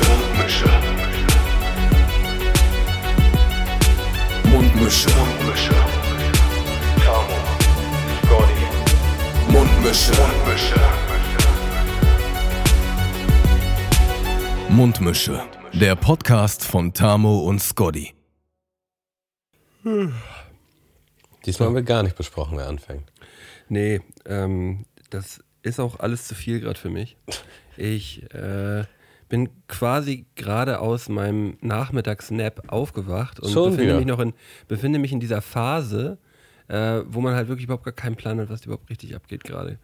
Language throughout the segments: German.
Mundmische. Mundmische. Mundmische. Mundmische. Tamo. Scotty. Mundmische. Mundmische. Mundmische. Der Podcast von Tamo und Scotty. Diesmal haben wir gar nicht besprochen, wer anfängt. Nee, ähm, das ist auch alles zu viel gerade für mich. Ich äh, bin quasi gerade aus meinem Nachmittagsnap aufgewacht und Schon befinde wieder? mich noch in, befinde mich in dieser Phase, äh, wo man halt wirklich überhaupt gar keinen Plan hat, was überhaupt richtig abgeht gerade.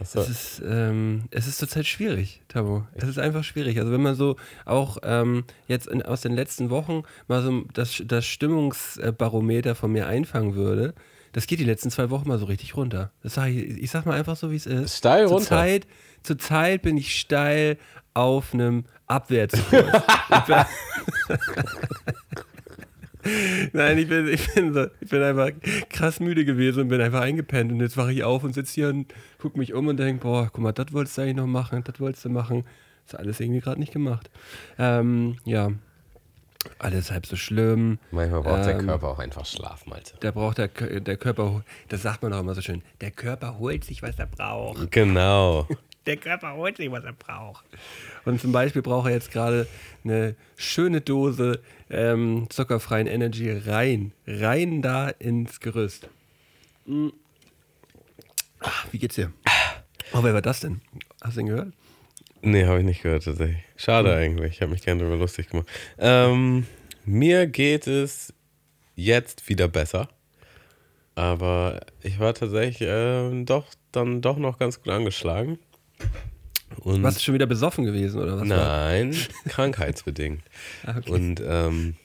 Es ist, ähm, es ist zurzeit schwierig, Tabo. Es ist einfach schwierig. Also wenn man so auch ähm, jetzt in, aus den letzten Wochen mal so das, das Stimmungsbarometer von mir einfangen würde, das geht die letzten zwei Wochen mal so richtig runter. Das sag ich, ich sag mal einfach so, wie es ist. Steil runter? Zurzeit, zurzeit bin ich steil auf einem Abwärtskurs. Nein, ich bin, ich, bin so, ich bin einfach krass müde gewesen und bin einfach eingepennt. Und jetzt wache ich auf und sitze hier und gucke mich um und denke, boah, guck mal, das wolltest du eigentlich noch machen, das wolltest du machen. Ist alles irgendwie gerade nicht gemacht. Ähm, ja, alles halb so schlimm. Manchmal braucht der Ähm, Körper auch einfach Schlaf, Malte. Da braucht der, der Körper, das sagt man auch immer so schön, der Körper holt sich, was er braucht. Genau. Der Körper holt sich, was er braucht. Und zum Beispiel braucht er jetzt gerade eine schöne Dose ähm, zuckerfreien Energy rein. Rein da ins Gerüst. Mm. Ach, wie geht's dir? Oh, wer war das denn? Hast du ihn gehört? Nee, habe ich nicht gehört tatsächlich. Schade eigentlich. Ich habe mich gerne darüber lustig gemacht. Ähm, mir geht es jetzt wieder besser. Aber ich war tatsächlich ähm, doch dann doch noch ganz gut angeschlagen. Und Warst du schon wieder besoffen gewesen oder was? war? nein, krankheitsbedingt. Ah, okay. Und ähm,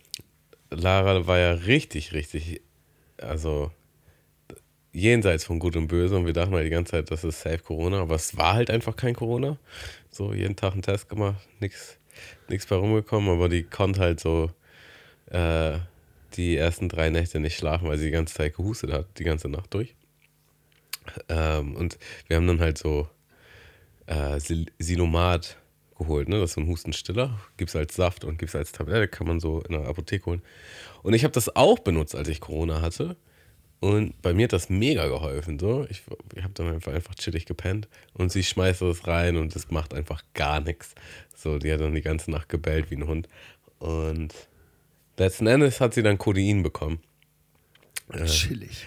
Lara war ja richtig, richtig, also jenseits von Gut und Böse. Und wir dachten halt die ganze Zeit, das ist safe Corona. Aber es war halt einfach kein Corona. So jeden Tag einen Test gemacht, nichts nix bei rumgekommen. Aber die konnte halt so äh, die ersten drei Nächte nicht schlafen, weil sie die ganze Zeit gehustet hat, die ganze Nacht durch. Ähm, und wir haben dann halt so äh, Sil- Silomat geholt, ne? Das ist so ein Hustenstiller. Gibt es als Saft und gibt es als Tablette, kann man so in der Apotheke holen. Und ich habe das auch benutzt, als ich Corona hatte. Und bei mir hat das mega geholfen. So. Ich, ich habe dann einfach, einfach chillig gepennt und sie schmeißt das rein und es macht einfach gar nichts. So, die hat dann die ganze Nacht gebellt wie ein Hund. Und letzten Endes hat sie dann Codein bekommen. Chillig.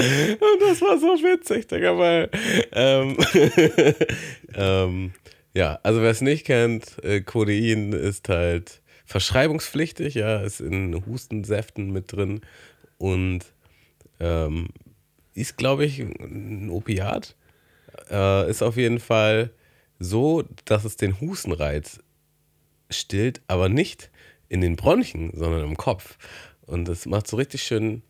Und das war so witzig, Digga, weil. Ähm, ähm, ja, also wer es nicht kennt, äh, Codein ist halt verschreibungspflichtig, ja, ist in Hustensäften mit drin und ähm, ist, glaube ich, ein Opiat. Äh, ist auf jeden Fall so, dass es den Hustenreiz stillt, aber nicht in den Bronchien, sondern im Kopf. Und das macht so richtig schön,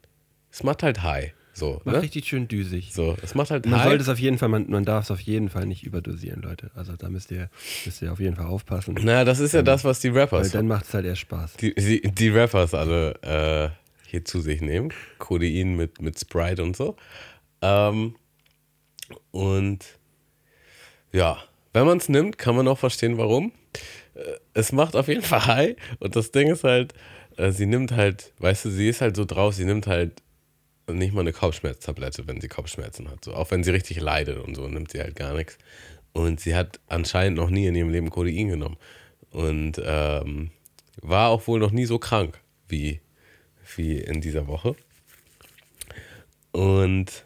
es macht halt high. So, Macht ne? richtig schön düsig. So, es macht halt Man high. sollte es auf jeden Fall, man, man darf es auf jeden Fall nicht überdosieren, Leute. Also da müsst ihr, müsst ihr auf jeden Fall aufpassen. Na, das ist ja das, was die Weil Rappers, dann macht es halt erst Spaß. die, die, die Rappers alle äh, hier zu sich nehmen. Codein mit, mit Sprite und so. Ähm, und ja, wenn man es nimmt, kann man auch verstehen, warum. Äh, Es macht auf jeden Fall high. Und das Ding ist halt, äh, sie nimmt halt, weißt du, sie ist halt so drauf, sie nimmt halt nicht mal eine Kopfschmerztablette, wenn sie Kopfschmerzen hat. So, auch wenn sie richtig leidet und so, nimmt sie halt gar nichts. Und sie hat anscheinend noch nie in ihrem Leben Codein genommen. Und ähm, war auch wohl noch nie so krank wie, wie in dieser Woche. Und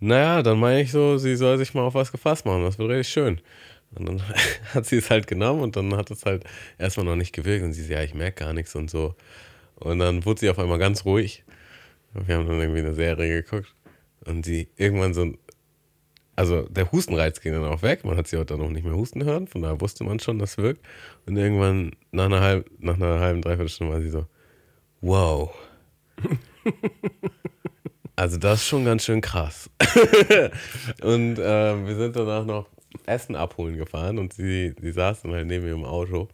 naja, dann meine ich so, sie soll sich mal auf was gefasst machen. Das wird richtig schön. Und dann hat sie es halt genommen und dann hat es halt erstmal noch nicht gewirkt. Und sie so, ja, ich merke gar nichts und so. Und dann wurde sie auf einmal ganz ruhig. Wir haben dann irgendwie eine Serie geguckt. Und sie irgendwann so, also der Hustenreiz ging dann auch weg. Man hat sie auch dann noch nicht mehr husten hören. Von daher wusste man schon, das wirkt. Und irgendwann nach einer, halb, nach einer halben, dreiviertel Stunde war sie so, wow. Also das ist schon ganz schön krass. und äh, wir sind danach noch Essen abholen gefahren und sie, sie saß dann halt neben mir im Auto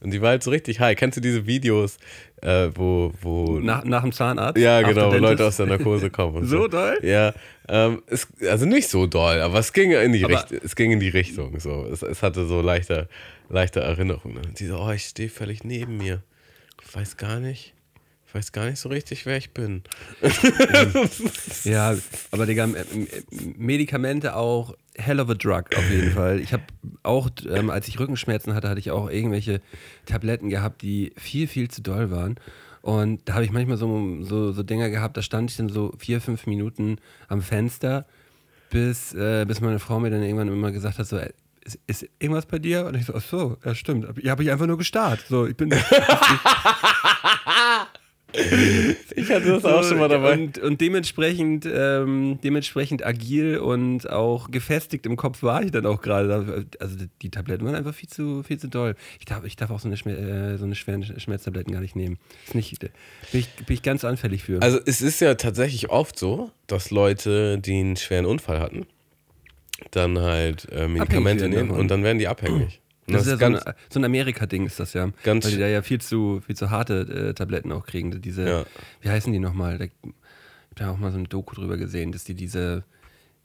Und die war halt so richtig high. Kennst du diese Videos, äh, wo, wo. Nach, nach dem Zahnarzt? ja, genau, wo? Leute aus der Narkose kommen. Und So doll? Ja, ähm, es, also nicht so doll, aber es ging in die, Richt es ging in die Richtung. So. Es, es hatte so leichte, leichte Erinnerungen. Und die so, oh, ich stehe völlig neben mir. Ich weiß gar nicht. Ich weiß gar nicht so richtig, wer ich bin. Ja, aber Digga, Medikamente auch hell of a drug auf jeden Fall. Ich habe auch, ähm, als ich Rückenschmerzen hatte, hatte ich auch irgendwelche Tabletten gehabt, die viel, viel zu doll waren. Und da habe ich manchmal so, so, so Dinger gehabt, da stand ich dann so vier, fünf Minuten am Fenster, bis, äh, bis meine Frau mir dann irgendwann immer gesagt hat, so, äh, ist, ist irgendwas bei dir? Und ich so, ach so, ja stimmt. Ja, habe ich einfach nur gestarrt. So, ich bin Ich hatte das auch schon mal dabei. Und, und dementsprechend, ähm, dementsprechend agil und auch gefestigt im Kopf war ich dann auch gerade. Also die Tabletten waren einfach viel zu, viel zu doll. Ich darf, ich darf auch so eine, Schmer äh, so eine schweren Schmerztabletten gar nicht nehmen. Ist nicht, bin, ich, bin ich ganz anfällig für. Also es ist ja tatsächlich oft so, dass Leute, die einen schweren Unfall hatten, dann halt äh, Medikamente nehmen davon. und dann werden die abhängig. Und das, ist ja so, ganz, eine, so ein Amerika-Ding ist das ja. Ganz weil die da ja viel zu, viel zu harte äh, Tabletten auch kriegen. Diese, Ja. wie heißen die nochmal? Ich habe da auch mal so eine Doku drüber gesehen, dass die diese,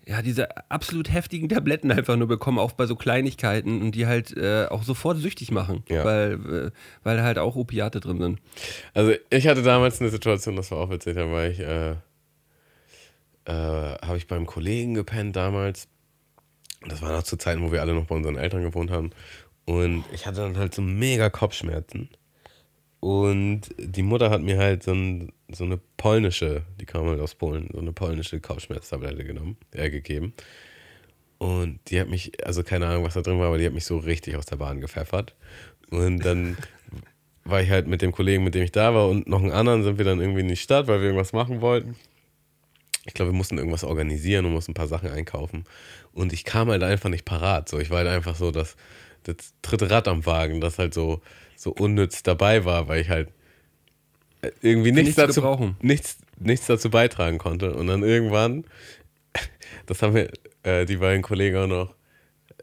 ja, diese absolut heftigen Tabletten einfach nur bekommen, auch bei so Kleinigkeiten und die halt äh, auch sofort süchtig machen, Ja. weil, äh, weil halt auch Opiate drin sind. Also ich hatte damals eine Situation, das war auch witzig, da war ich, äh, äh, habe ich beim Kollegen gepennt damals. Das war noch zu Zeiten, wo wir alle noch bei unseren Eltern gewohnt haben. Und ich hatte dann halt so mega Kopfschmerzen. Und die Mutter hat mir halt so, ein, so eine polnische, die kam halt aus Polen, so eine polnische Kopfschmerztablette genommen, äh, gegeben. Und die hat mich, also keine Ahnung, was da drin war, aber die hat mich so richtig aus der Bahn gepfeffert. Und dann war ich halt mit dem Kollegen, mit dem ich da war und noch einen anderen, sind wir dann irgendwie in die Stadt, weil wir irgendwas machen wollten. Ich glaube, wir mussten irgendwas organisieren und mussten ein paar Sachen einkaufen. Und ich kam halt einfach nicht parat. So, ich war halt einfach so das, das dritte Rad am Wagen, das halt so, so unnütz dabei war, weil ich halt irgendwie nichts, nichts zu dazu, gebrauchen. nichts, nichts dazu beitragen konnte. Und dann irgendwann, das haben wir, äh, die beiden Kollegen auch noch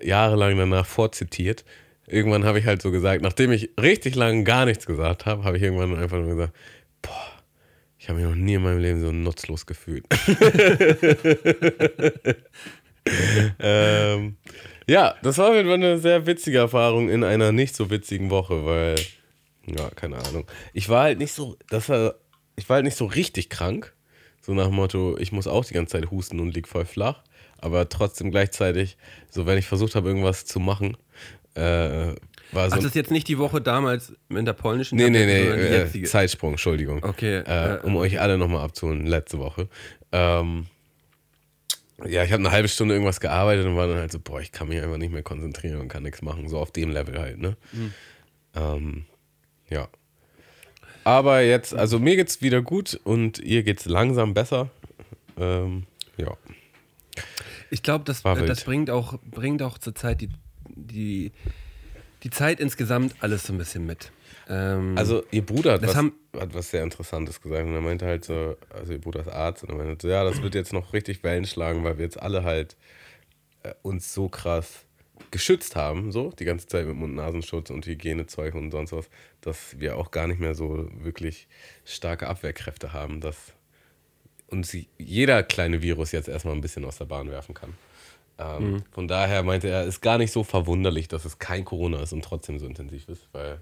jahrelang danach vorzitiert. Irgendwann habe ich halt so gesagt, nachdem ich richtig lange gar nichts gesagt habe, habe ich irgendwann einfach nur gesagt, boah, ich habe mich noch nie in meinem Leben so nutzlos gefühlt. ähm, ja, das war eine sehr witzige Erfahrung in einer nicht so witzigen Woche, weil, ja, keine Ahnung. Ich war halt nicht so, das war, ich war halt nicht so richtig krank. So nach dem Motto, ich muss auch die ganze Zeit husten und lieg voll flach. Aber trotzdem gleichzeitig, so wenn ich versucht habe, irgendwas zu machen, äh, war so. Ach, das ist jetzt nicht die Woche damals in der polnischen nee, nee, nee, die äh. Zeitsprung, Entschuldigung. Okay, Äh, äh, um euch alle nochmal abzuholen, letzte Woche. Ähm, ja, ich habe eine halbe Stunde irgendwas gearbeitet und war dann halt so, boah, ich kann mich einfach nicht mehr konzentrieren und kann nichts machen. So auf dem Level halt, ne? Mhm. Ähm, ja. Aber jetzt, also mir geht's wieder gut und ihr geht's langsam besser. Ähm, ja. Ich glaube, das, War wild. das bringt auch, bringt auch zur Zeit die, die, die Zeit insgesamt alles so ein bisschen mit. Ähm, Also ihr Bruder hat Das was, haben- hat was sehr Interessantes gesagt und er meinte halt so, also ihr Bruder ist Arzt und er meinte so, ja, das wird jetzt noch richtig Wellen schlagen, weil wir jetzt alle halt äh, uns so krass geschützt haben, so die ganze Zeit mit Mund-Nasenschutz und Hygienezeug und sonst was, dass wir auch gar nicht mehr so wirklich starke Abwehrkräfte haben, dass uns jeder kleine Virus jetzt erstmal ein bisschen aus der Bahn werfen kann. Ähm, Von daher meinte er, ist gar nicht so verwunderlich, dass es kein Corona ist und trotzdem so intensiv ist, weil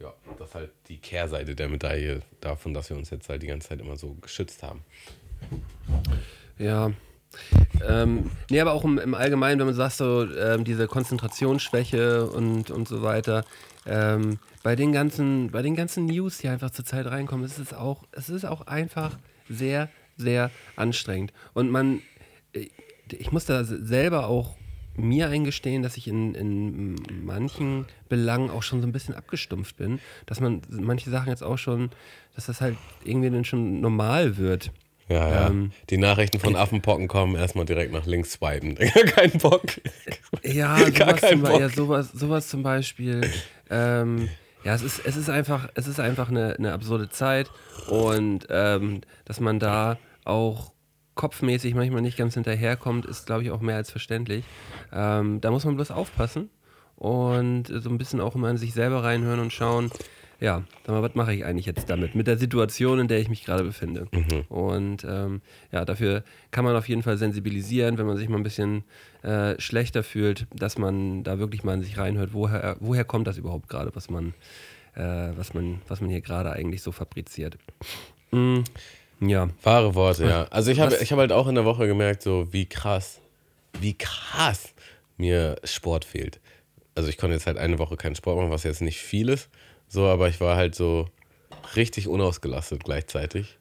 ja, das ist halt die Kehrseite der Medaille davon, dass wir uns jetzt halt die ganze Zeit immer so geschützt haben. Ja. Ähm, nee, aber auch im, im Allgemeinen, wenn man sagt, so ähm, diese Konzentrationsschwäche und, und so weiter, ähm, bei den ganzen, bei den ganzen News, die einfach zur Zeit reinkommen, ist es auch, es ist auch einfach sehr, sehr anstrengend. Und man, ich- ich muss da selber auch mir eingestehen, dass ich in, in manchen Belangen auch schon so ein bisschen abgestumpft bin, dass man manche Sachen jetzt auch schon, dass das halt irgendwie dann schon normal wird. Ja, ja. Ähm, die Nachrichten von Affenpocken kommen erstmal direkt nach links swipen. Kein Bock. Ja, sowas, zum, Bock. ja sowas, sowas zum Beispiel. Ähm, ja, es ist, es ist einfach, es ist einfach eine, eine absurde Zeit und ähm, dass man da auch kopfmäßig manchmal nicht ganz hinterherkommt, ist, glaube ich, auch mehr als verständlich. Ähm, da muss man bloß aufpassen und so ein bisschen auch immer in sich selber reinhören und schauen, ja, sag mal, was mache ich eigentlich jetzt damit? Mit der Situation, in der ich mich gerade befinde. Und ähm, ja, dafür kann man auf jeden Fall sensibilisieren, wenn man sich mal ein bisschen äh, schlechter fühlt, dass man da wirklich mal in sich reinhört, woher, woher kommt das überhaupt gerade, was man, äh, was man, was man hier gerade eigentlich so fabriziert. Mm, ja. Wahre Worte, ja. Also ich habe hab halt auch in der Woche gemerkt, so wie krass, wie krass mir Sport fehlt. Also ich konnte jetzt halt eine Woche keinen Sport machen, was jetzt nicht viel ist, so, aber ich war halt so richtig unausgelastet gleichzeitig.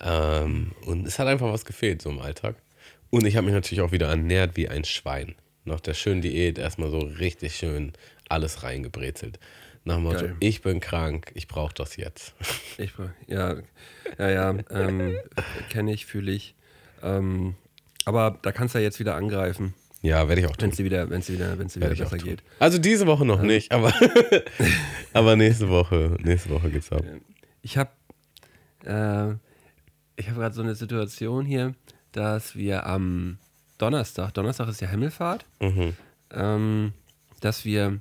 Ähm, und es hat einfach was gefehlt so im Alltag. Und ich habe mich natürlich auch wieder ernährt wie ein Schwein. Nach der schönen Diät erstmal so richtig schön alles reingebrezelt. Nach dem Motto, Geil. ich bin krank, ich brauche das jetzt. Ich, ja, ja, ja, ähm, kenne ich, fühle ich. Ähm, aber da kannst du ja jetzt wieder angreifen, Ja, werde ich auch wenn tun. es dir wieder, wenn's wieder, wenn's wieder besser geht. Also diese Woche noch nicht, aber, aber nächste Woche, nächste Woche geht's ab. Ich habe äh, ich habe gerade so eine Situation hier, dass wir am Donnerstag, Donnerstag ist ja Himmelfahrt, Mhm. ähm, dass wir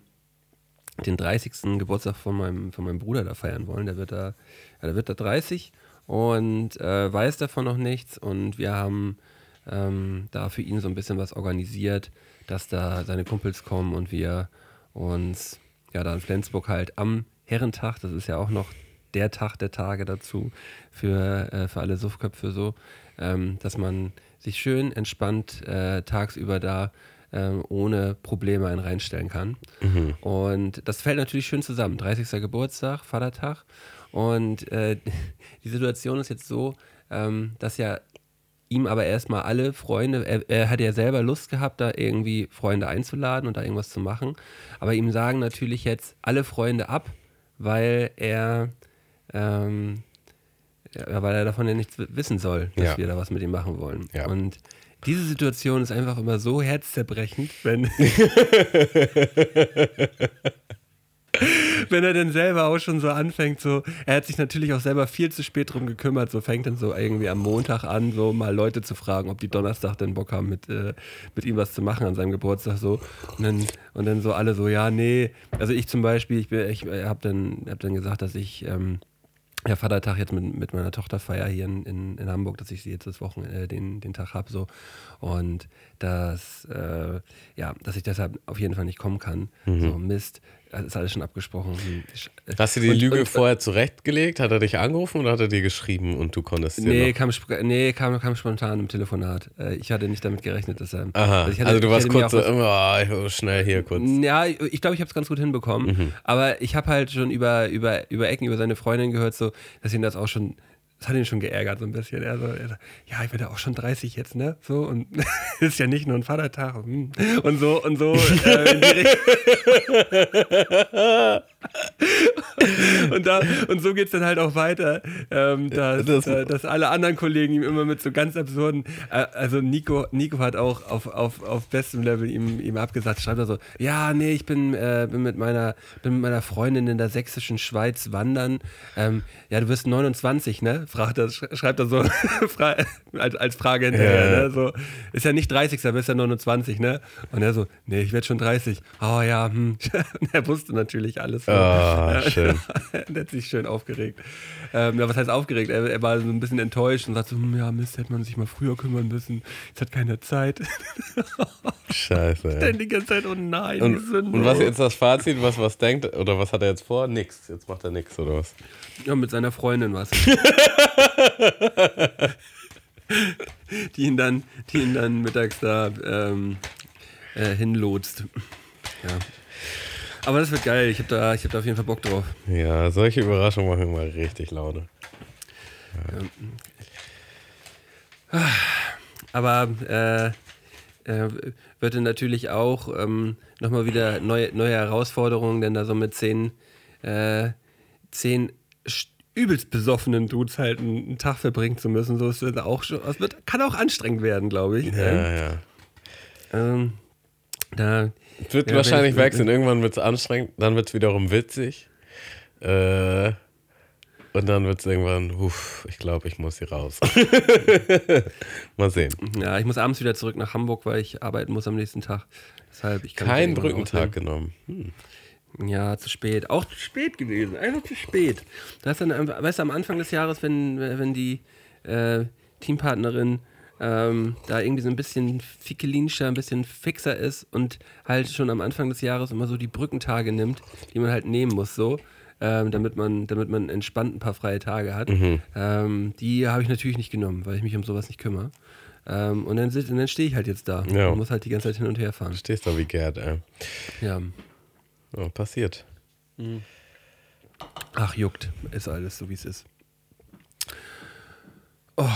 den 30. Geburtstag von meinem, von meinem Bruder da feiern wollen. Der wird da, ja, der wird da 30 und äh, weiß davon noch nichts. Und wir haben ähm, da für ihn so ein bisschen was organisiert, dass da seine Kumpels kommen und wir uns ja da in Flensburg halt am Herrentag, das ist ja auch noch der Tag der Tage dazu für, äh, für alle Suffköpfe so, ähm, dass man sich schön entspannt äh, tagsüber da ähm, ohne Probleme einen reinstellen kann. Und das fällt natürlich schön zusammen. 30. Geburtstag, Vatertag. Und äh, die Situation ist jetzt so, ähm, dass ja ihm aber erstmal alle Freunde, er, er hat ja selber Lust gehabt, da irgendwie Freunde einzuladen und da irgendwas zu machen. Aber ihm sagen natürlich jetzt alle Freunde ab, weil er, ähm, ja, weil er davon ja nichts wissen soll, dass Ja. wir da was mit ihm machen wollen. Ja. Und diese Situation ist einfach immer so herzzerbrechend, wenn, wenn er dann selber auch schon so anfängt, so, er hat sich natürlich auch selber viel zu spät drum gekümmert, so fängt dann so irgendwie am Montag an, so mal Leute zu fragen, ob die Donnerstag denn Bock haben, mit, äh, mit ihm was zu machen an seinem Geburtstag, so. Und dann, und dann so alle so, ja, nee. Also ich zum Beispiel, ich, bin- ich habe dann, hab dann gesagt, dass ich, ähm, ja, Vatertag jetzt mit, mit meiner Tochter feier hier in, in, in Hamburg, dass ich sie jetzt das Wochen, äh, den, den Tag habe so. Und dass äh, ja, dass ich deshalb auf jeden Fall nicht kommen kann. So Mist, das ist alles schon abgesprochen. Hm, ich- Hast du die und- Lüge und- vorher zurechtgelegt? Hat er dich angerufen oder hat er dir geschrieben und du konntest Nee, kam, nee kam, kam spontan im Telefonat. Äh, Ich hatte nicht damit gerechnet, dass er. Aha, ich hatte- also du warst kurz so, oh, schnell hier kurz. Ja, ich glaube, ich habe es ganz gut hinbekommen. Mhm. Aber ich habe halt schon über, über, über Ecken, über seine Freundin gehört, so, dass ihn das auch schon, das hat ihn schon geärgert so ein bisschen. Er so, er so ja, ich bin ja auch schon 30 jetzt, ne? So, und ist ja nicht nur ein Vatertag. hm. Und so, und so. Äh. und, da, und so geht es dann halt auch weiter, ähm, dass, Das- äh, dass alle anderen Kollegen ihm immer mit so ganz absurden, äh, also Nico, Nico hat auch auf, auf, auf bestem Level ihm, ihm abgesagt, schreibt er so, ja, nee, ich bin, äh, bin, mit meiner, bin mit meiner Freundin in der sächsischen Schweiz wandern. Ähm, ja, du wirst 29, ne? Fragt er, sch- schreibt er so als, als Frage hinterher, Ja. ne? So, ist ja nicht 30, da bist ja 29, ne? Und er so, nee, ich werde schon 30. Oh ja, hm. Er wusste natürlich alles. So. Ah, schön. der hat sich schön aufgeregt. Ähm, ja, was heißt aufgeregt? Er, er war so ein bisschen enttäuscht und sagt so, hm, ja, Mist, hätte man sich mal früher kümmern müssen. Jetzt hat keiner Zeit. Scheiße. ey. Dann die ganze Zeit, oh nein, Und, Sünde. und was jetzt das Fazit, was was denkt oder was hat er jetzt vor? Nix. Jetzt macht er nix oder was? Ja, mit seiner Freundin was. die, ihn dann, die ihn dann mittags da ähm, äh, hinlotst. Ja. Aber das wird geil. Ich habe da, ich hab da auf jeden Fall Bock drauf. Ja, solche Überraschungen machen immer richtig Laune. Aber äh, äh, wird dann natürlich auch ähm, nochmal wieder neue, neue Herausforderungen, denn da so mit zehn, äh, zehn st- übelst besoffenen Dudes halt einen, Tag verbringen zu müssen, so ist das auch schon, das wird, kann auch anstrengend werden, glaube ich. Ja, ja. Ähm, da, Es wird Ja, wahrscheinlich wechseln. Irgendwann wird es anstrengend, dann wird es wiederum witzig. Äh, Und dann wird es irgendwann, uff, ich glaube, ich muss hier raus. Mal sehen. Ja, ich muss abends wieder zurück nach Hamburg, weil ich arbeiten muss am nächsten Tag. Deshalb, ich kann Kein Brückentag genommen. Hm. ausnehmen. Ja, zu spät. Auch zu spät gewesen. Einfach zu spät. Das dann, weißt du, am Anfang des Jahres, wenn, wenn die äh, Teampartnerin ähm, da irgendwie so ein bisschen fickelinischer, ein bisschen fixer ist und halt schon am Anfang des Jahres immer so die Brückentage nimmt, die man halt nehmen muss, so. Ähm, damit man, damit man entspannt ein paar freie Tage hat. Ähm, die habe ich natürlich nicht genommen, weil ich mich um sowas nicht kümmere. Ähm, und dann, und dann stehe ich halt jetzt da Ja. und muss halt die ganze Zeit hin und her fahren. Du stehst da wie Gerd, ey. Ja. Ja, passiert. Ach, juckt. Ist alles so, wie es ist. Oh,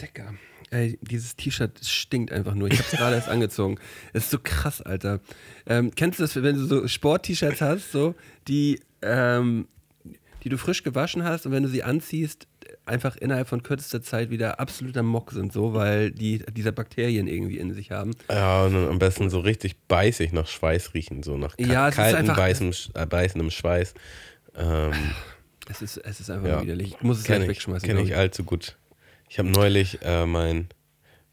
Decker. Ey, dieses T-Shirt stinkt einfach nur. Ich hab's gerade erst angezogen. Es ist so krass, Alter. Ähm, kennst du das, wenn du so Sport-T-Shirts hast, so, die, ähm, die du frisch gewaschen hast und wenn du sie anziehst, einfach innerhalb von kürzester Zeit wieder absoluter Mock sind, so, weil die diese Bakterien irgendwie in sich haben. Ja, und am besten so richtig beißig nach Schweiß riechen, so nach Ja, kalten, einfach- beißem, äh, beißendem Schweiß. Ähm, Es ist, es ist einfach Ja. widerlich. Ich muss es Kenne gleich ich, wegschmeißen. kenn glaub ich allzu gut. Ich habe neulich äh, mein,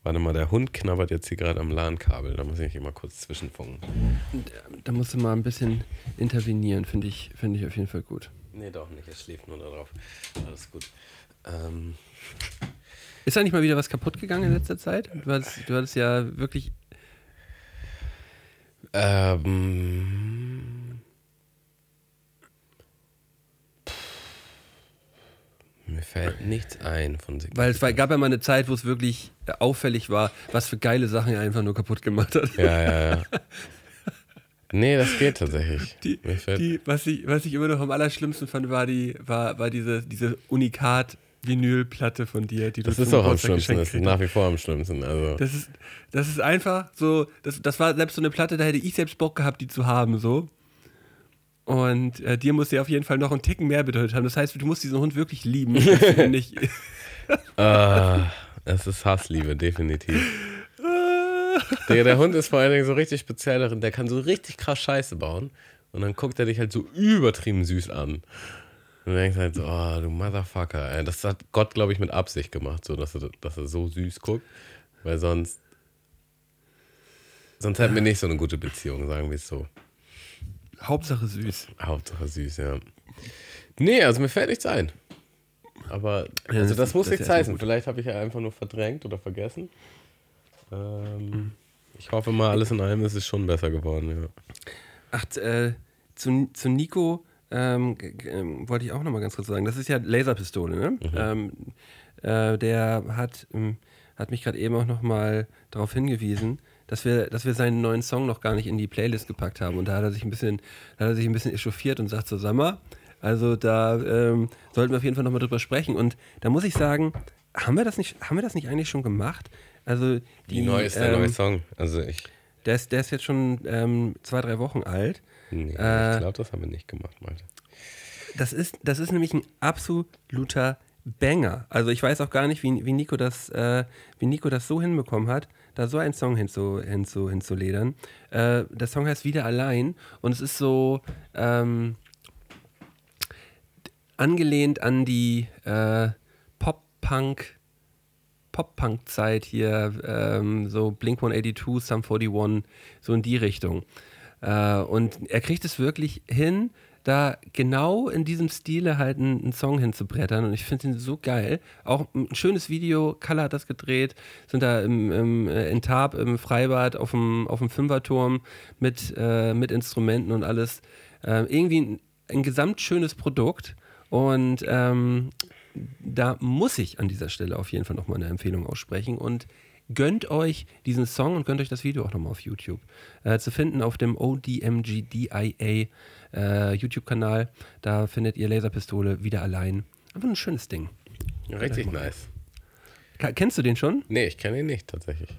warte mal, der Hund knabbert jetzt hier gerade am LAN-Kabel. Da muss ich mal kurz zwischenfunken. Da musst du mal ein bisschen intervenieren, finde ich, finde ich auf jeden Fall gut. Nee, doch nicht. Er schläft nur darauf. Alles gut. Ähm, Ist da nicht mal wieder was kaputt gegangen in letzter Zeit? Du hattest, du hattest ja wirklich. ähm, fällt nichts ein von sich. Weil es war, gab ja mal eine Zeit, wo es wirklich auffällig war, was für geile Sachen er einfach nur kaputt gemacht hat. Ja, ja, ja. Nee, das geht tatsächlich. Die, die, was, ich, was ich immer noch am allerschlimmsten fand, war, die, war, war diese, diese Unikat-Vinylplatte von dir, die du das ist auch am schlimmsten. Das ist nach wie vor am schlimmsten. Also, Das ist, das ist einfach so, das, das war selbst so eine Platte, da hätte ich selbst Bock gehabt, die zu haben, so. Und äh, dir muss sie auf jeden Fall noch einen Ticken mehr bedeutet haben. Das heißt, du musst diesen Hund wirklich lieben. nicht, Ah, es ist Hassliebe, definitiv. der, der Hund ist vor allen Dingen so richtig speziell darin, der kann so richtig krass Scheiße bauen und dann guckt er dich halt so übertrieben süß an. Und du denkst halt so, oh, du Motherfucker, ey. Das hat Gott, glaube ich, mit Absicht gemacht, so dass er, dass er so süß guckt, weil sonst sonst hätten wir nicht so eine gute Beziehung, sagen wir es so. Hauptsache süß. Hauptsache süß, ja. Nee, also mir fällt nichts ein. Aber Ja, also das das, ist- muss das ist nichts heißen. gut. Vielleicht habe ich ja einfach nur verdrängt oder vergessen. Ähm, Ich hoffe mal, alles in allem ist es schon besser geworden. Ja. Ach, äh, zu, zu Nico ähm, ähm, wollte ich auch noch mal ganz kurz sagen. Das ist ja Laserpistole, ne? Ähm, äh, der hat, ähm, hat mich gerade eben auch noch mal darauf hingewiesen, dass wir, dass wir seinen neuen Song noch gar nicht in die Playlist gepackt haben. Und da hat er sich ein bisschen, da hat er sich ein bisschen echauffiert und sagt so, sag mal, also da ähm, sollten wir auf jeden Fall noch mal drüber sprechen. Und da muss ich sagen, haben wir das nicht, haben wir das nicht eigentlich schon gemacht? Also die, Wie neu ist der ähm, neue Song? Also ich, Der ist, der ist jetzt schon ähm, zwei, drei Wochen alt. nee, äh, ich glaube, das haben wir nicht gemacht, Malte. Das ist, das ist nämlich ein absoluter Banger. Also ich weiß auch gar nicht, wie, wie, Nico, das, äh, wie Nico das so hinbekommen hat, da so einen Song hinzu, hinzu, hinzuledern. Äh, der Song heißt Wieder allein und es ist so ähm, angelehnt an die äh, Pop-Punk Pop-Punk-Zeit hier, ähm, so Blink 182, Sum 41, so in die Richtung. Äh, und er kriegt es wirklich hin, da genau in diesem Stile halt einen, einen Song hinzubrettern. Und ich finde ihn so geil. Auch ein schönes Video, Kalle hat das gedreht, sind da im, im, äh, in Tarp im Freibad auf dem, auf dem Fünferturm mit, äh, mit Instrumenten und alles. Äh, irgendwie ein, ein gesamt Produkt. Und ähm, da muss ich an dieser Stelle auf jeden Fall nochmal eine Empfehlung aussprechen und gönnt euch diesen Song und gönnt euch das Video auch nochmal auf YouTube. Äh, zu finden auf dem ODMGDIA äh, YouTube-Kanal. Da findet ihr Laserpistole wieder allein. Einfach ein schönes Ding. Richtig nice. Kennst du den schon? Nee, ich kenne ihn nicht tatsächlich.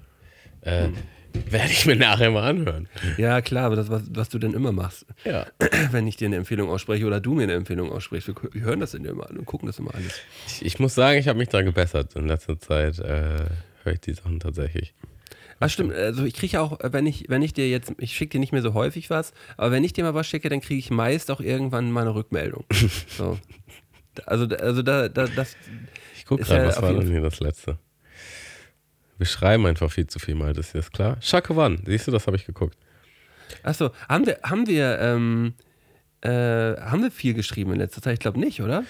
Äh, Werde ich mir nachher mal anhören. Ja, klar, aber das, was, was du denn immer machst, Ja. wenn ich dir eine Empfehlung ausspreche oder du mir eine Empfehlung aussprichst. Wir, wir hören das in immer an und gucken das immer alles. Ich, ich muss sagen, ich habe mich da gebessert. In letzter Zeit äh, höre ich die Sachen tatsächlich. Ach stimmt, also ich kriege auch, äh, wenn ich, wenn ich dir jetzt, ich schicke dir nicht mehr so häufig was, aber wenn ich dir mal was schicke, dann kriege ich meist auch irgendwann mal eine Rückmeldung. So. Also, also da, da, das. Ich gucke gerade, ja was war denn hier das letzte? Wir schreiben einfach viel zu viel mal, das ist klar. Shaka One, siehst du, das habe ich geguckt. Achso, haben wir, haben wir, ähm, äh, haben wir viel geschrieben in letzter Zeit? Ich glaube nicht, oder?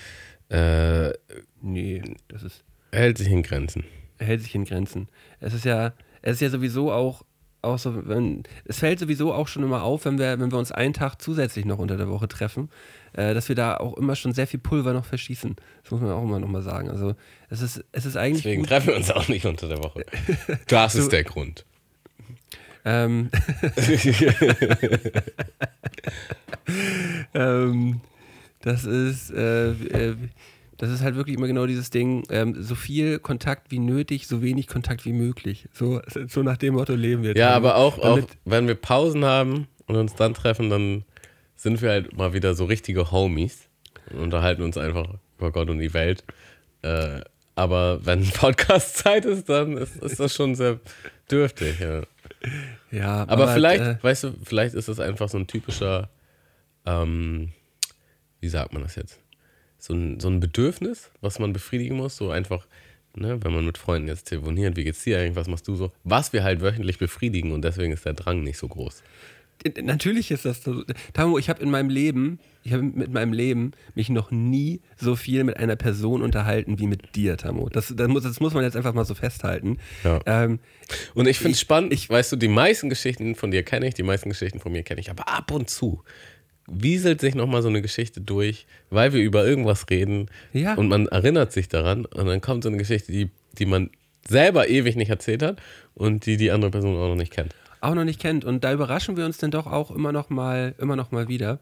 Äh, Nee, das ist, hält sich in Grenzen. hält sich in Grenzen. Es ist ja, es ist ja sowieso auch, auch so, wenn, es fällt sowieso auch schon immer auf, wenn wir, wenn wir uns einen Tag zusätzlich noch unter der Woche treffen, äh, dass wir da auch immer schon sehr viel Pulver noch verschießen. Das muss man auch immer noch mal sagen. Also es ist, es ist eigentlich Deswegen gut. treffen wir uns auch nicht unter der Woche. Das ist der Grund. Ähm, ähm, das ist, äh, äh, das ist halt wirklich immer genau dieses Ding, ähm, so viel Kontakt wie nötig, so wenig Kontakt wie möglich. So, so nach dem Motto leben wir. jetzt. Ja, aber auch, auch, wenn wir Pausen haben und uns dann treffen, dann sind wir halt mal wieder so richtige Homies und unterhalten uns einfach über Gott und die Welt. Äh, aber wenn Podcast-Zeit ist, dann ist, ist das schon sehr dürftig. Ja. ja, Aber, vielleicht, Äh, weißt du, vielleicht ist das einfach so ein typischer, ähm, wie sagt man das jetzt? So ein, so ein Bedürfnis, was man befriedigen muss, so einfach, ne, wenn man mit Freunden jetzt telefoniert, wie geht's dir eigentlich, was machst du so? Was wir halt wöchentlich befriedigen und deswegen ist der Drang nicht so groß. Natürlich ist das so. Tamo, ich habe in meinem Leben, ich habe mit meinem Leben mich noch nie so viel mit einer Person unterhalten wie mit dir, Tamo. Das, das, muss, das muss man jetzt einfach mal so festhalten. Ja. Ähm, Und ich finde es spannend, ich- weißt du, die meisten Geschichten von dir kenne ich, die meisten Geschichten von mir kenne ich, aber ab und zu wieselt sich nochmal so eine Geschichte durch, weil wir über irgendwas reden Ja. und man erinnert sich daran und dann kommt so eine Geschichte, die, die man selber ewig nicht erzählt hat und die die andere Person auch noch nicht kennt. auch noch nicht kennt. Und da überraschen wir uns dann doch auch immer noch mal, immer noch mal wieder.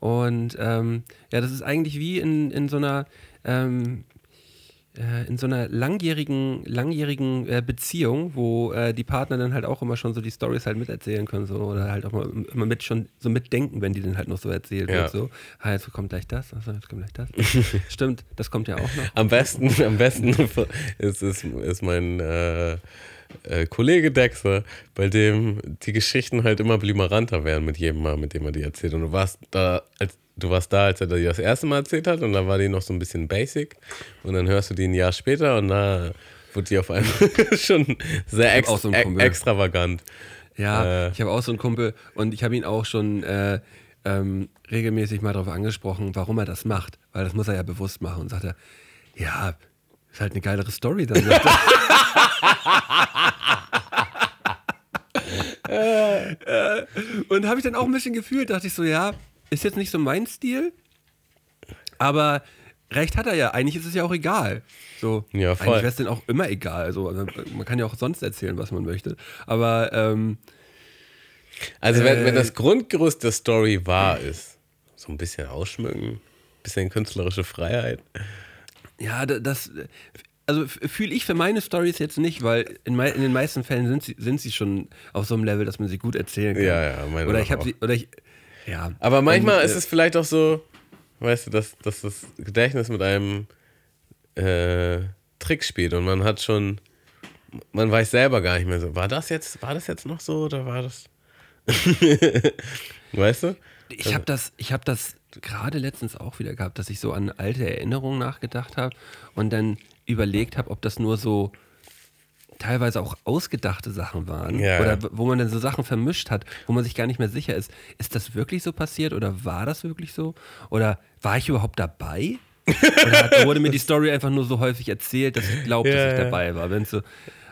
Und ähm, ja, das ist eigentlich wie in, in so einer ähm, äh, in so einer langjährigen, langjährigen äh, Beziehung, wo äh, die Partner dann halt auch immer schon so die Stories halt miterzählen können, so oder halt auch mal immer mit schon so mitdenken, wenn die dann halt noch so erzählt Ja. wird. So, ah, jetzt kommt gleich das, also jetzt kommt gleich das. Stimmt, das kommt ja auch noch. Am besten, am besten ist, ist, ist mein äh, äh, Kollege Dexter, bei dem die Geschichten halt immer blimeranter werden mit jedem Mal, mit dem er die erzählt. Und du warst da, als du warst da, als er die das erste Mal erzählt hat, und da war die noch so ein bisschen basic. Und dann hörst du die ein Jahr später und da wird die auf einmal schon sehr ex so e- extravagant. Ja, Äh. ich habe auch so einen Kumpel und ich habe ihn auch schon äh, ähm, regelmäßig mal darauf angesprochen, warum er das macht. Weil das muss er ja bewusst machen. Und sagt er, ja, ist halt eine geilere Story dann. Äh, und habe ich dann auch ein bisschen gefühlt, dachte ich so, ja, ist jetzt nicht so mein Stil, aber recht hat er ja. Eigentlich ist es ja auch egal. So, Ja, voll. Eigentlich wäre es denn auch immer egal. Also, also, man kann ja auch sonst erzählen, was man möchte. Aber ähm, Also, wenn, Äh. wenn das Grundgerüst der Story wahr ist, so ein bisschen ausschmücken, bisschen künstlerische Freiheit. Ja, da- das, also fühle ich für meine Stories jetzt nicht, weil in, mei in den meisten Fällen sind sie, sind sie schon auf so einem Level, dass man sie gut erzählen kann. Ja, ja, meine Oder ich habe sie, oder ich, ja. Aber manchmal Und, ist äh, es vielleicht auch so, weißt du, dass, dass das Gedächtnis mit einem äh, Trick spielt und man hat schon, man weiß selber gar nicht mehr so, war das jetzt, war das jetzt noch so oder war das? weißt du? Ich habe das, ich habe das gerade letztens auch wieder gehabt, dass ich so an alte Erinnerungen nachgedacht habe und dann überlegt habe, ob das nur so teilweise auch ausgedachte Sachen waren Ja, oder wo man dann so Sachen vermischt hat, wo man sich gar nicht mehr sicher ist, ist das wirklich so passiert oder war das wirklich so oder war ich überhaupt dabei? oder hat, wurde mir die Story einfach nur so häufig erzählt, dass ich glaube, Ja, dass ich dabei war. Wenn's so,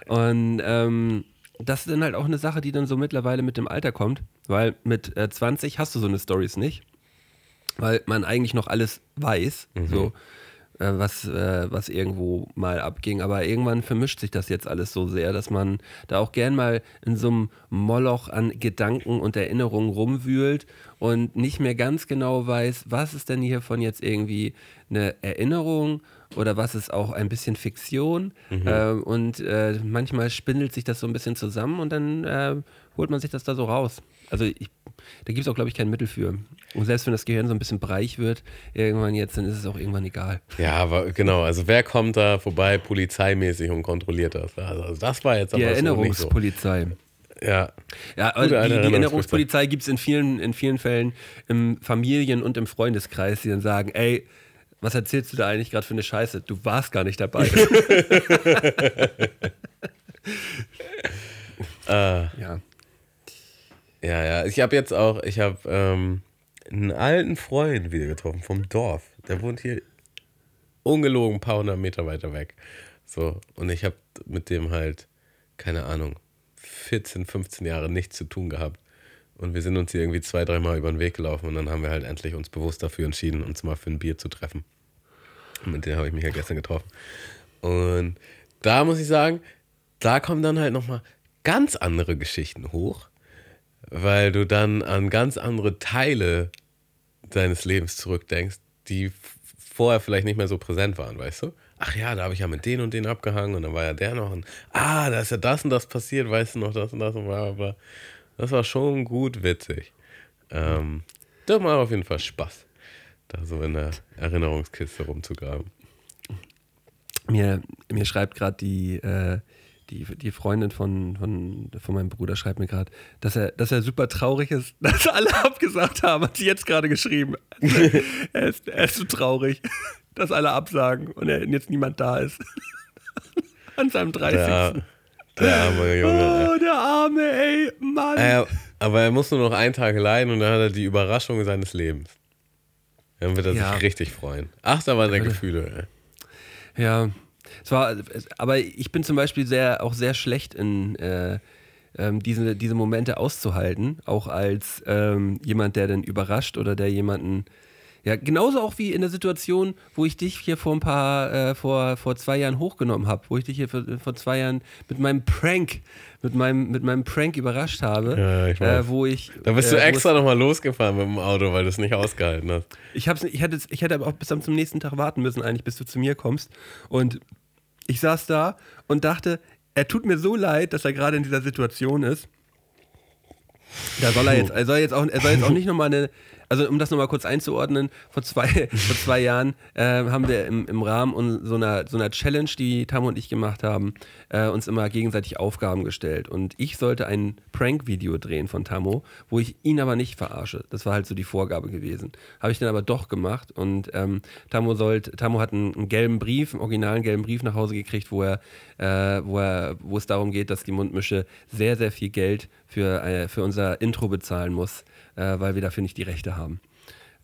und ähm, das ist dann halt auch eine Sache, die dann so mittlerweile mit dem Alter kommt, weil mit äh, 20 hast du so eine Stories nicht, weil man eigentlich noch alles weiß, so äh, was, äh, was irgendwo mal abging. Aber irgendwann vermischt sich das jetzt alles so sehr, dass man da auch gern mal in so einem Moloch an Gedanken und Erinnerungen rumwühlt und nicht mehr ganz genau weiß, was ist denn hiervon jetzt irgendwie eine Erinnerung oder was ist auch ein bisschen Fiktion. Äh, und äh, manchmal spindelt sich das so ein bisschen zusammen und dann äh, holt man sich das da so raus. Also ich, da gibt es auch, glaube ich, kein Mittel für. Und selbst wenn das Gehirn so ein bisschen breich wird, irgendwann jetzt, dann ist es auch irgendwann egal. Ja, aber genau, also wer kommt da vorbei polizeimäßig und kontrolliert das? Also das war jetzt Die aber so nicht so. Erinnerungspolizei. Ja, Ja, alte die, die Erinnerungspolizei. Erinnerungspolizei gibt es in vielen, in vielen Fällen im Familien- und im Freundeskreis, die dann sagen, ey, Was erzählst du da eigentlich gerade für eine Scheiße? Du warst gar nicht dabei. Äh, ja. Ja, ja. Ich habe jetzt auch, ich habe ähm, einen alten Freund wieder getroffen vom Dorf. Der wohnt hier ungelogen ein paar hundert Meter weiter weg. So, und ich habe mit dem halt, keine Ahnung, 14, 15 Jahre nichts zu tun gehabt. Und wir sind uns hier irgendwie zwei, dreimal über den Weg gelaufen und dann haben wir halt endlich uns bewusst dafür entschieden, uns mal für ein Bier zu treffen. Und mit dem habe ich mich ja gestern getroffen. Und da muss ich sagen, da kommen dann halt nochmal ganz andere Geschichten hoch, weil du dann an ganz andere Teile deines Lebens zurückdenkst, die vorher vielleicht nicht mehr so präsent waren, weißt du? Ach ja, da habe ich ja mit den und den abgehangen und dann war ja der noch ein, ah, da ist ja das und das passiert, weißt du noch, das und das und bla. Das war schon gut witzig. Ähm, das macht auf jeden Fall Spaß, da so in der Erinnerungskiste rumzugraben. Mir, mir schreibt gerade die, äh, die, die Freundin von, von, von meinem Bruder, schreibt mir gerade, dass er, dass er super traurig ist, dass alle abgesagt haben, hat sie jetzt gerade geschrieben. er, ist, er ist so traurig, dass alle absagen und er, jetzt niemand da ist. An seinem 30. Der, der arme Junge. Oh, der Arme, ey, Mann. Äh, aber er muss nur noch einen Tag leiden und dann hat er die Überraschung seines Lebens. Dann wird er Ja. sich richtig freuen. Achterbahn der würde- Gefühle. Ey. Ja, es war, aber ich bin zum Beispiel sehr, auch sehr schlecht in äh, ähm, diese, diese Momente auszuhalten, auch als ähm, jemand, der dann überrascht oder der jemanden, ja, genauso auch wie in der Situation, wo ich dich hier vor ein paar, äh, vor, vor zwei Jahren hochgenommen habe, wo ich dich hier vor, vor zwei Jahren mit meinem Prank, mit meinem, mit meinem Prank überrascht habe, Ja, ich weiß. äh, wo ich. Da bist du äh, extra nochmal losgefahren mit dem Auto, weil du es nicht ausgehalten hast. Ich, hab's, ich, hätte, ich hätte aber auch bis zum nächsten Tag warten müssen, eigentlich, bis du zu mir kommst. Und ich saß da und dachte, er tut mir so leid, dass er gerade in dieser Situation ist. Da soll er jetzt, er soll jetzt auch, er soll jetzt auch nicht nochmal eine, also um das nochmal kurz einzuordnen, vor zwei, vor zwei Jahren äh, haben wir im, im Rahmen so einer, so einer Challenge, die Tam und ich gemacht haben, äh, uns immer gegenseitig Aufgaben gestellt. Und ich sollte ein Prank-Video drehen von Tammo, wo ich ihn aber nicht verarsche. Das war halt so die Vorgabe gewesen. Habe ich dann aber doch gemacht und ähm, Tammo, sollt, Tammo hat einen, einen gelben Brief, einen originalen gelben Brief nach Hause gekriegt, wo er, äh, wo er, wo es darum geht, dass die Mundmische sehr, sehr viel Geld für, äh, für unser Intro bezahlen muss, äh, weil wir dafür nicht die Rechte haben.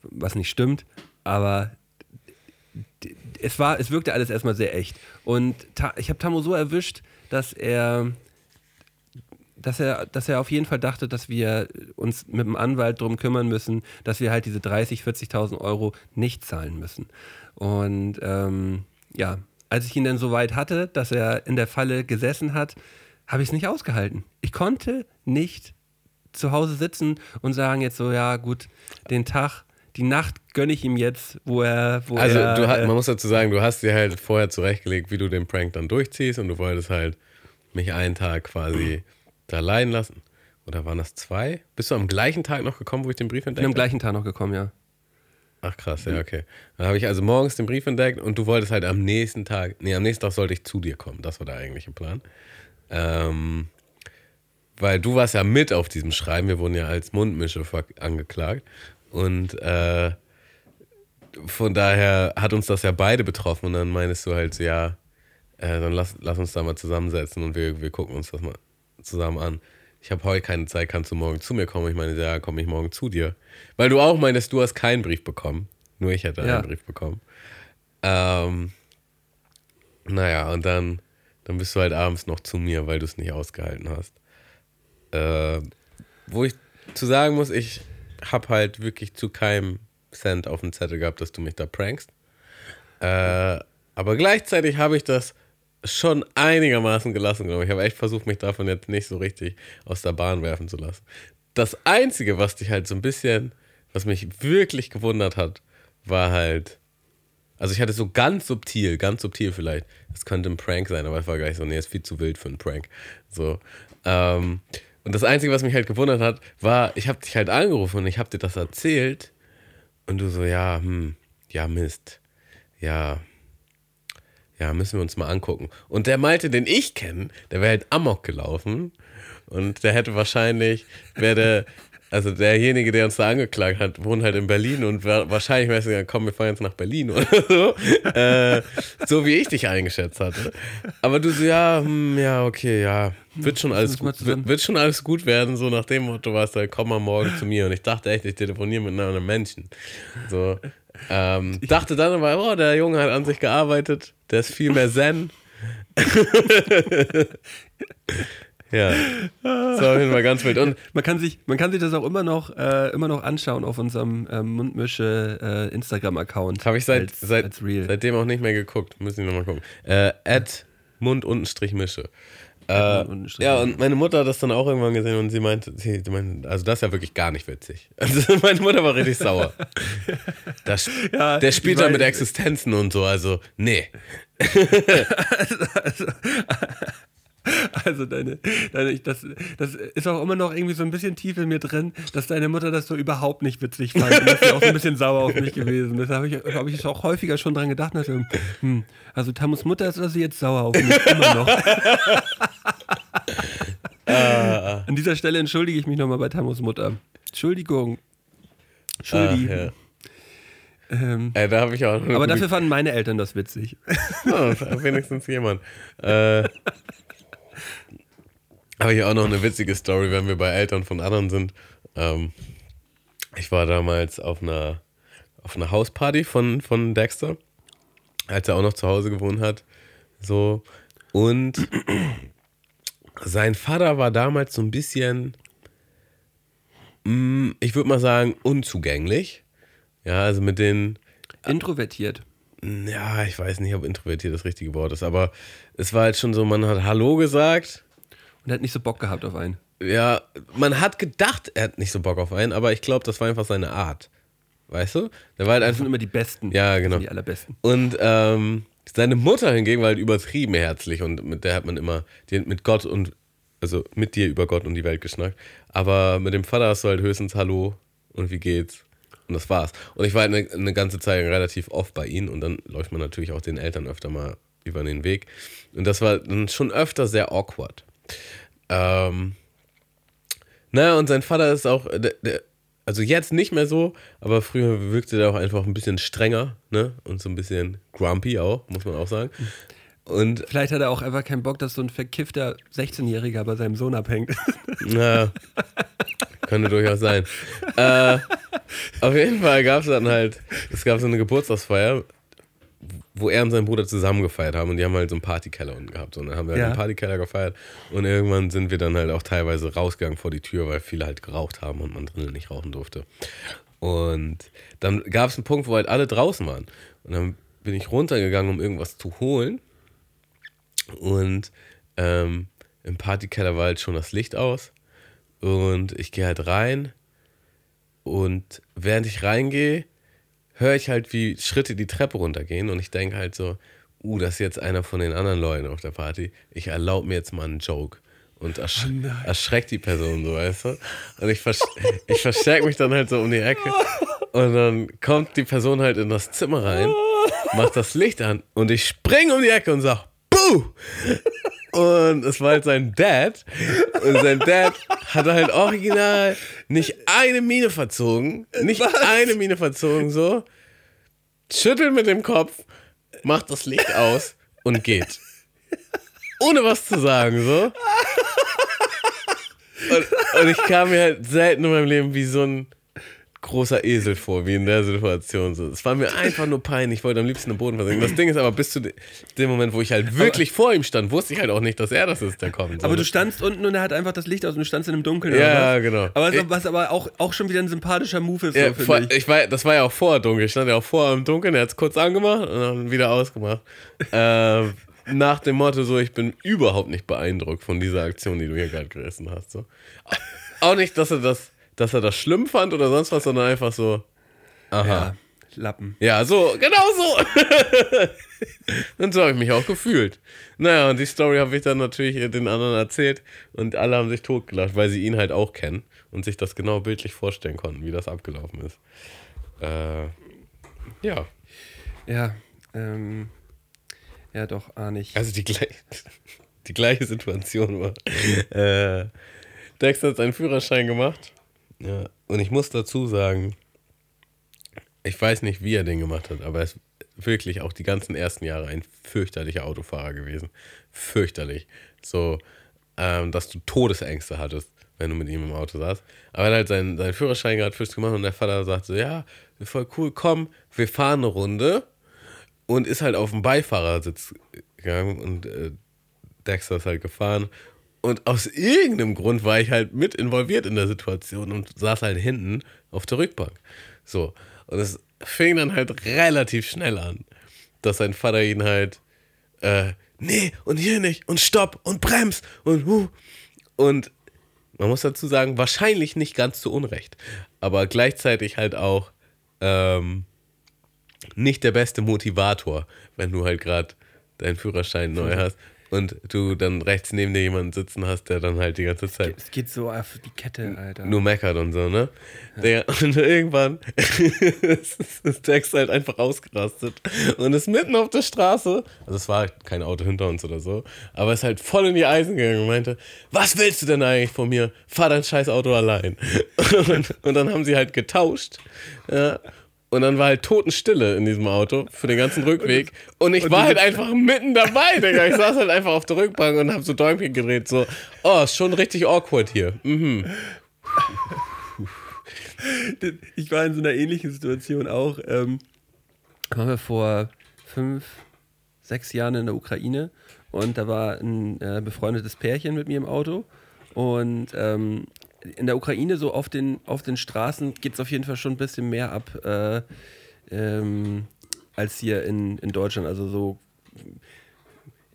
Was nicht stimmt, aber es war, es wirkte alles erstmal sehr echt. Und ich habe Tammo so erwischt, dass er, dass er, dass er auf jeden Fall dachte, dass wir uns mit dem Anwalt drum kümmern müssen, dass wir halt diese 30, 40.000 Euro nicht zahlen müssen. Und ähm, ja, als ich ihn dann so weit hatte, dass er in der Falle gesessen hat, habe ich es nicht ausgehalten. Ich konnte nicht zu Hause sitzen und sagen jetzt so, ja gut, den Tag, die Nacht gönne ich ihm jetzt, wo er, wo Also er, äh, man muss dazu sagen, du hast dir halt vorher zurechtgelegt, wie du den Prank dann durchziehst und du wolltest halt mich einen Tag quasi da leiden lassen. Oder waren das zwei? Bist du am gleichen Tag noch gekommen, wo ich den Brief bin entdeckt am habe? gleichen Tag noch gekommen, ja. Ach krass, ja, okay. Dann habe ich also morgens den Brief entdeckt und du wolltest halt am nächsten Tag, nee, am nächsten Tag sollte ich zu dir kommen. Das war der eigentliche Plan. Ähm, weil du warst ja mit auf diesem Schreiben, wir wurden ja als Mundmische angeklagt. Und äh, von daher hat uns das ja beide betroffen und dann meinst du halt so, ja, äh, dann lass, lass uns da mal zusammensetzen und wir, wir gucken uns das mal zusammen an. Ich habe heute keine Zeit, kannst du morgen zu mir kommen? Ich meine, ja, komme ich morgen zu dir. Weil du auch meinst, du hast keinen Brief bekommen. Nur ich hätte Ja. einen Brief bekommen. Ähm, naja, und dann, dann bist du halt abends noch zu mir, weil du es nicht ausgehalten hast. Äh, wo ich zu sagen muss, ich habe halt wirklich zu keinem Cent auf dem Zettel gehabt, dass du mich da prankst. Äh, aber gleichzeitig habe ich das schon einigermaßen gelassen, glaube ich. Ich habe echt versucht, mich davon jetzt nicht so richtig aus der Bahn werfen zu lassen. Das Einzige, was dich halt so ein bisschen, was mich wirklich gewundert hat, war halt, also ich hatte so ganz subtil, ganz subtil vielleicht, das könnte ein Prank sein, aber es war gleich so, nee, ist viel zu wild für einen Prank. So. Ähm, und das Einzige, was mich halt gewundert hat, war, ich habe dich halt angerufen und ich habe dir das erzählt und du so, ja, hm, ja, Mist. Ja, ja, müssen wir uns mal angucken. Und der Malte, den ich kenne, der wäre halt Amok gelaufen und der hätte wahrscheinlich, wäre also derjenige, der uns da angeklagt hat, wohnt halt in Berlin und wahrscheinlich weißt du, komm, wir fahren jetzt nach Berlin oder so. äh, so wie ich dich eingeschätzt hatte. Aber du so, ja, hm, ja, okay, ja, wird schon, alles gut, wird, schon alles gut werden, so nach dem Motto warst du, komm mal morgen zu mir. Und ich dachte echt, ich telefoniere mit einem Menschen. So, ähm, dachte dann aber, oh, der Junge hat an sich gearbeitet, der ist viel mehr Zen. ja, das war Fall ganz wild. Und man, kann sich, man kann sich das auch immer noch, äh, immer noch anschauen auf unserem äh, Mundmische äh, Instagram-Account. Habe ich seit, als, seit, als seitdem auch nicht mehr geguckt. Müssen wir nochmal gucken. Äh, at Mund-Mische. Äh, ja, und meine Mutter hat das dann auch irgendwann gesehen und sie meinte, sie, meinte also das ist ja wirklich gar nicht witzig. Also meine Mutter war richtig sauer. Das, ja, der spielt da mit Existenzen und so, also nee. also, also, also deine, deine das, das ist auch immer noch irgendwie so ein bisschen tief in mir drin, dass deine Mutter das so überhaupt nicht witzig fand. Und das ist auch so ein bisschen sauer auf mich gewesen. Das habe ich, hab ich auch häufiger schon dran gedacht. Dachte, hm, also Tamus Mutter ist also jetzt sauer auf mich, immer noch. Ah. An dieser Stelle entschuldige ich mich nochmal bei Tamus Mutter. Entschuldigung. Entschuldigung. Ah, ja. Ähm, äh, da ich auch aber dafür fanden meine Eltern das witzig. Oh, wenigstens jemand. Äh, habe ich auch noch eine witzige Story, wenn wir bei Eltern von anderen sind. Ähm, ich war damals auf einer, auf einer Hausparty von, von Dexter, als er auch noch zu Hause gewohnt hat. So. Und sein Vater war damals so ein bisschen, mm, ich würde mal sagen, unzugänglich. Ja, also mit den. Introvertiert. Ja, ich weiß nicht, ob introvertiert das richtige Wort ist, aber es war halt schon so, man hat Hallo gesagt und er hat nicht so Bock gehabt auf einen. Ja, man hat gedacht, er hat nicht so Bock auf einen, aber ich glaube, das war einfach seine Art. Weißt du? Der war halt das sind immer die Besten. Ja, genau. Die allerbesten. Und ähm, seine Mutter hingegen war halt übertrieben herzlich und mit der hat man immer, die hat mit Gott und, also mit dir über Gott und die Welt geschnackt. Aber mit dem Vater hast du halt höchstens Hallo und wie geht's? Und das war's. Und ich war halt eine, eine ganze Zeit relativ oft bei ihnen und dann läuft man natürlich auch den Eltern öfter mal über den Weg. Und das war dann schon öfter sehr awkward. Ähm, naja, und sein Vater ist auch, der, der, also jetzt nicht mehr so, aber früher wirkte der auch einfach ein bisschen strenger, ne? Und so ein bisschen grumpy auch, muss man auch sagen. Und Vielleicht hat er auch einfach keinen Bock, dass so ein verkiffter 16-Jähriger bei seinem Sohn abhängt. Na, könnte durchaus sein. äh, auf jeden Fall gab es dann halt, es gab so eine Geburtstagsfeier wo er und sein Bruder zusammen gefeiert haben und die haben halt so einen Partykeller unten gehabt. Und dann haben wir halt ja. einen Partykeller gefeiert und irgendwann sind wir dann halt auch teilweise rausgegangen vor die Tür, weil viele halt geraucht haben und man drinnen nicht rauchen durfte. Und dann gab es einen Punkt, wo halt alle draußen waren. Und dann bin ich runtergegangen, um irgendwas zu holen. Und ähm, im Partykeller war halt schon das Licht aus. Und ich gehe halt rein. Und während ich reingehe, höre ich halt, wie Schritte die Treppe runtergehen und ich denke halt so, uh, das ist jetzt einer von den anderen Leuten auf der Party. Ich erlaube mir jetzt mal einen Joke. Und ersch oh erschreckt die Person so, weißt du? Und ich, vers ich verstärke mich dann halt so um die Ecke. Und dann kommt die Person halt in das Zimmer rein, macht das Licht an und ich springe um die Ecke und sag, Und es war halt sein Dad. Und sein Dad hat halt original nicht eine Mine verzogen. Nicht Was? eine Mine verzogen, so. Schüttelt mit dem Kopf, macht das Licht aus und geht. Ohne was zu sagen, so. Und, und ich kam mir halt selten in meinem Leben wie so ein großer Esel vor, wie in der Situation. So. Es war mir einfach nur peinlich. Ich wollte am liebsten im Boden versinken. Das Ding ist aber, bis zu dem Moment, wo ich halt wirklich aber, vor ihm stand, wusste ich halt auch nicht, dass er das ist, der kommt. So. Aber du standst unten und er hat einfach das Licht aus und du standst in dem Dunkeln. Ja, genau. Aber was, was aber auch, auch schon wieder ein sympathischer Move ist. Ja, so, vor, ich. ich war, das war ja auch vor dunkel. Ich stand ja auch vor im Dunkeln. Er hat es kurz angemacht und dann wieder ausgemacht. äh, nach dem Motto so, ich bin überhaupt nicht beeindruckt von dieser Aktion, die du hier gerade gerissen hast. So. Auch nicht, dass er das dass er das schlimm fand oder sonst was, sondern einfach so, aha. Ja, Lappen. Ja, so, genau so. und so habe ich mich auch gefühlt. Naja, und die Story habe ich dann natürlich den anderen erzählt und alle haben sich totgelacht, weil sie ihn halt auch kennen und sich das genau bildlich vorstellen konnten, wie das abgelaufen ist. Äh, ja. Ja, ähm, ja, doch, ahne ich. Also die, gleich, die gleiche Situation war. äh, Dexter hat seinen Führerschein gemacht Ja, und ich muss dazu sagen, ich weiß nicht, wie er den gemacht hat, aber er ist wirklich auch die ganzen ersten Jahre ein fürchterlicher Autofahrer gewesen. Fürchterlich. So, ähm, dass du Todesängste hattest, wenn du mit ihm im Auto saßt. Aber er hat halt seinen, seinen Führerschein gerade frisch gemacht und der Vater sagt so, ja, voll cool, komm, wir fahren eine Runde. Und ist halt auf dem Beifahrersitz gegangen und äh, Dexter ist halt gefahren. Und aus irgendeinem Grund war ich halt mit involviert in der Situation und saß halt hinten auf der Rückbank. So. Und es fing dann halt relativ schnell an, dass sein Vater ihn halt, äh, nee, und hier nicht, und stopp, und brems, und huh. Und man muss dazu sagen, wahrscheinlich nicht ganz zu Unrecht, aber gleichzeitig halt auch ähm, nicht der beste Motivator, wenn du halt gerade deinen Führerschein neu hast und du dann rechts neben dir jemanden sitzen hast, der dann halt die ganze Zeit. Es geht so auf die Kette, Alter. Nur meckert und so, ne? Ja. Der, und irgendwann ist Text halt einfach ausgerastet und ist mitten auf der Straße, also es war kein Auto hinter uns oder so, aber ist halt voll in die Eisen gegangen und meinte, was willst du denn eigentlich von mir? Fahr dein scheiß Auto allein. Und, und dann haben sie halt getauscht, ja, und dann war halt Totenstille in diesem Auto für den ganzen Rückweg. Und ich und war halt einfach mitten dabei, Digga. Ich saß halt einfach auf der Rückbank und hab so Däumchen gedreht. So, oh, ist schon richtig awkward hier. Mhm. Ich war in so einer ähnlichen Situation auch. Ähm, waren wir vor fünf, sechs Jahren in der Ukraine. Und da war ein äh, befreundetes Pärchen mit mir im Auto. Und ähm, in der Ukraine so auf den, auf den Straßen geht es auf jeden Fall schon ein bisschen mehr ab äh, ähm, als hier in, in Deutschland. Also so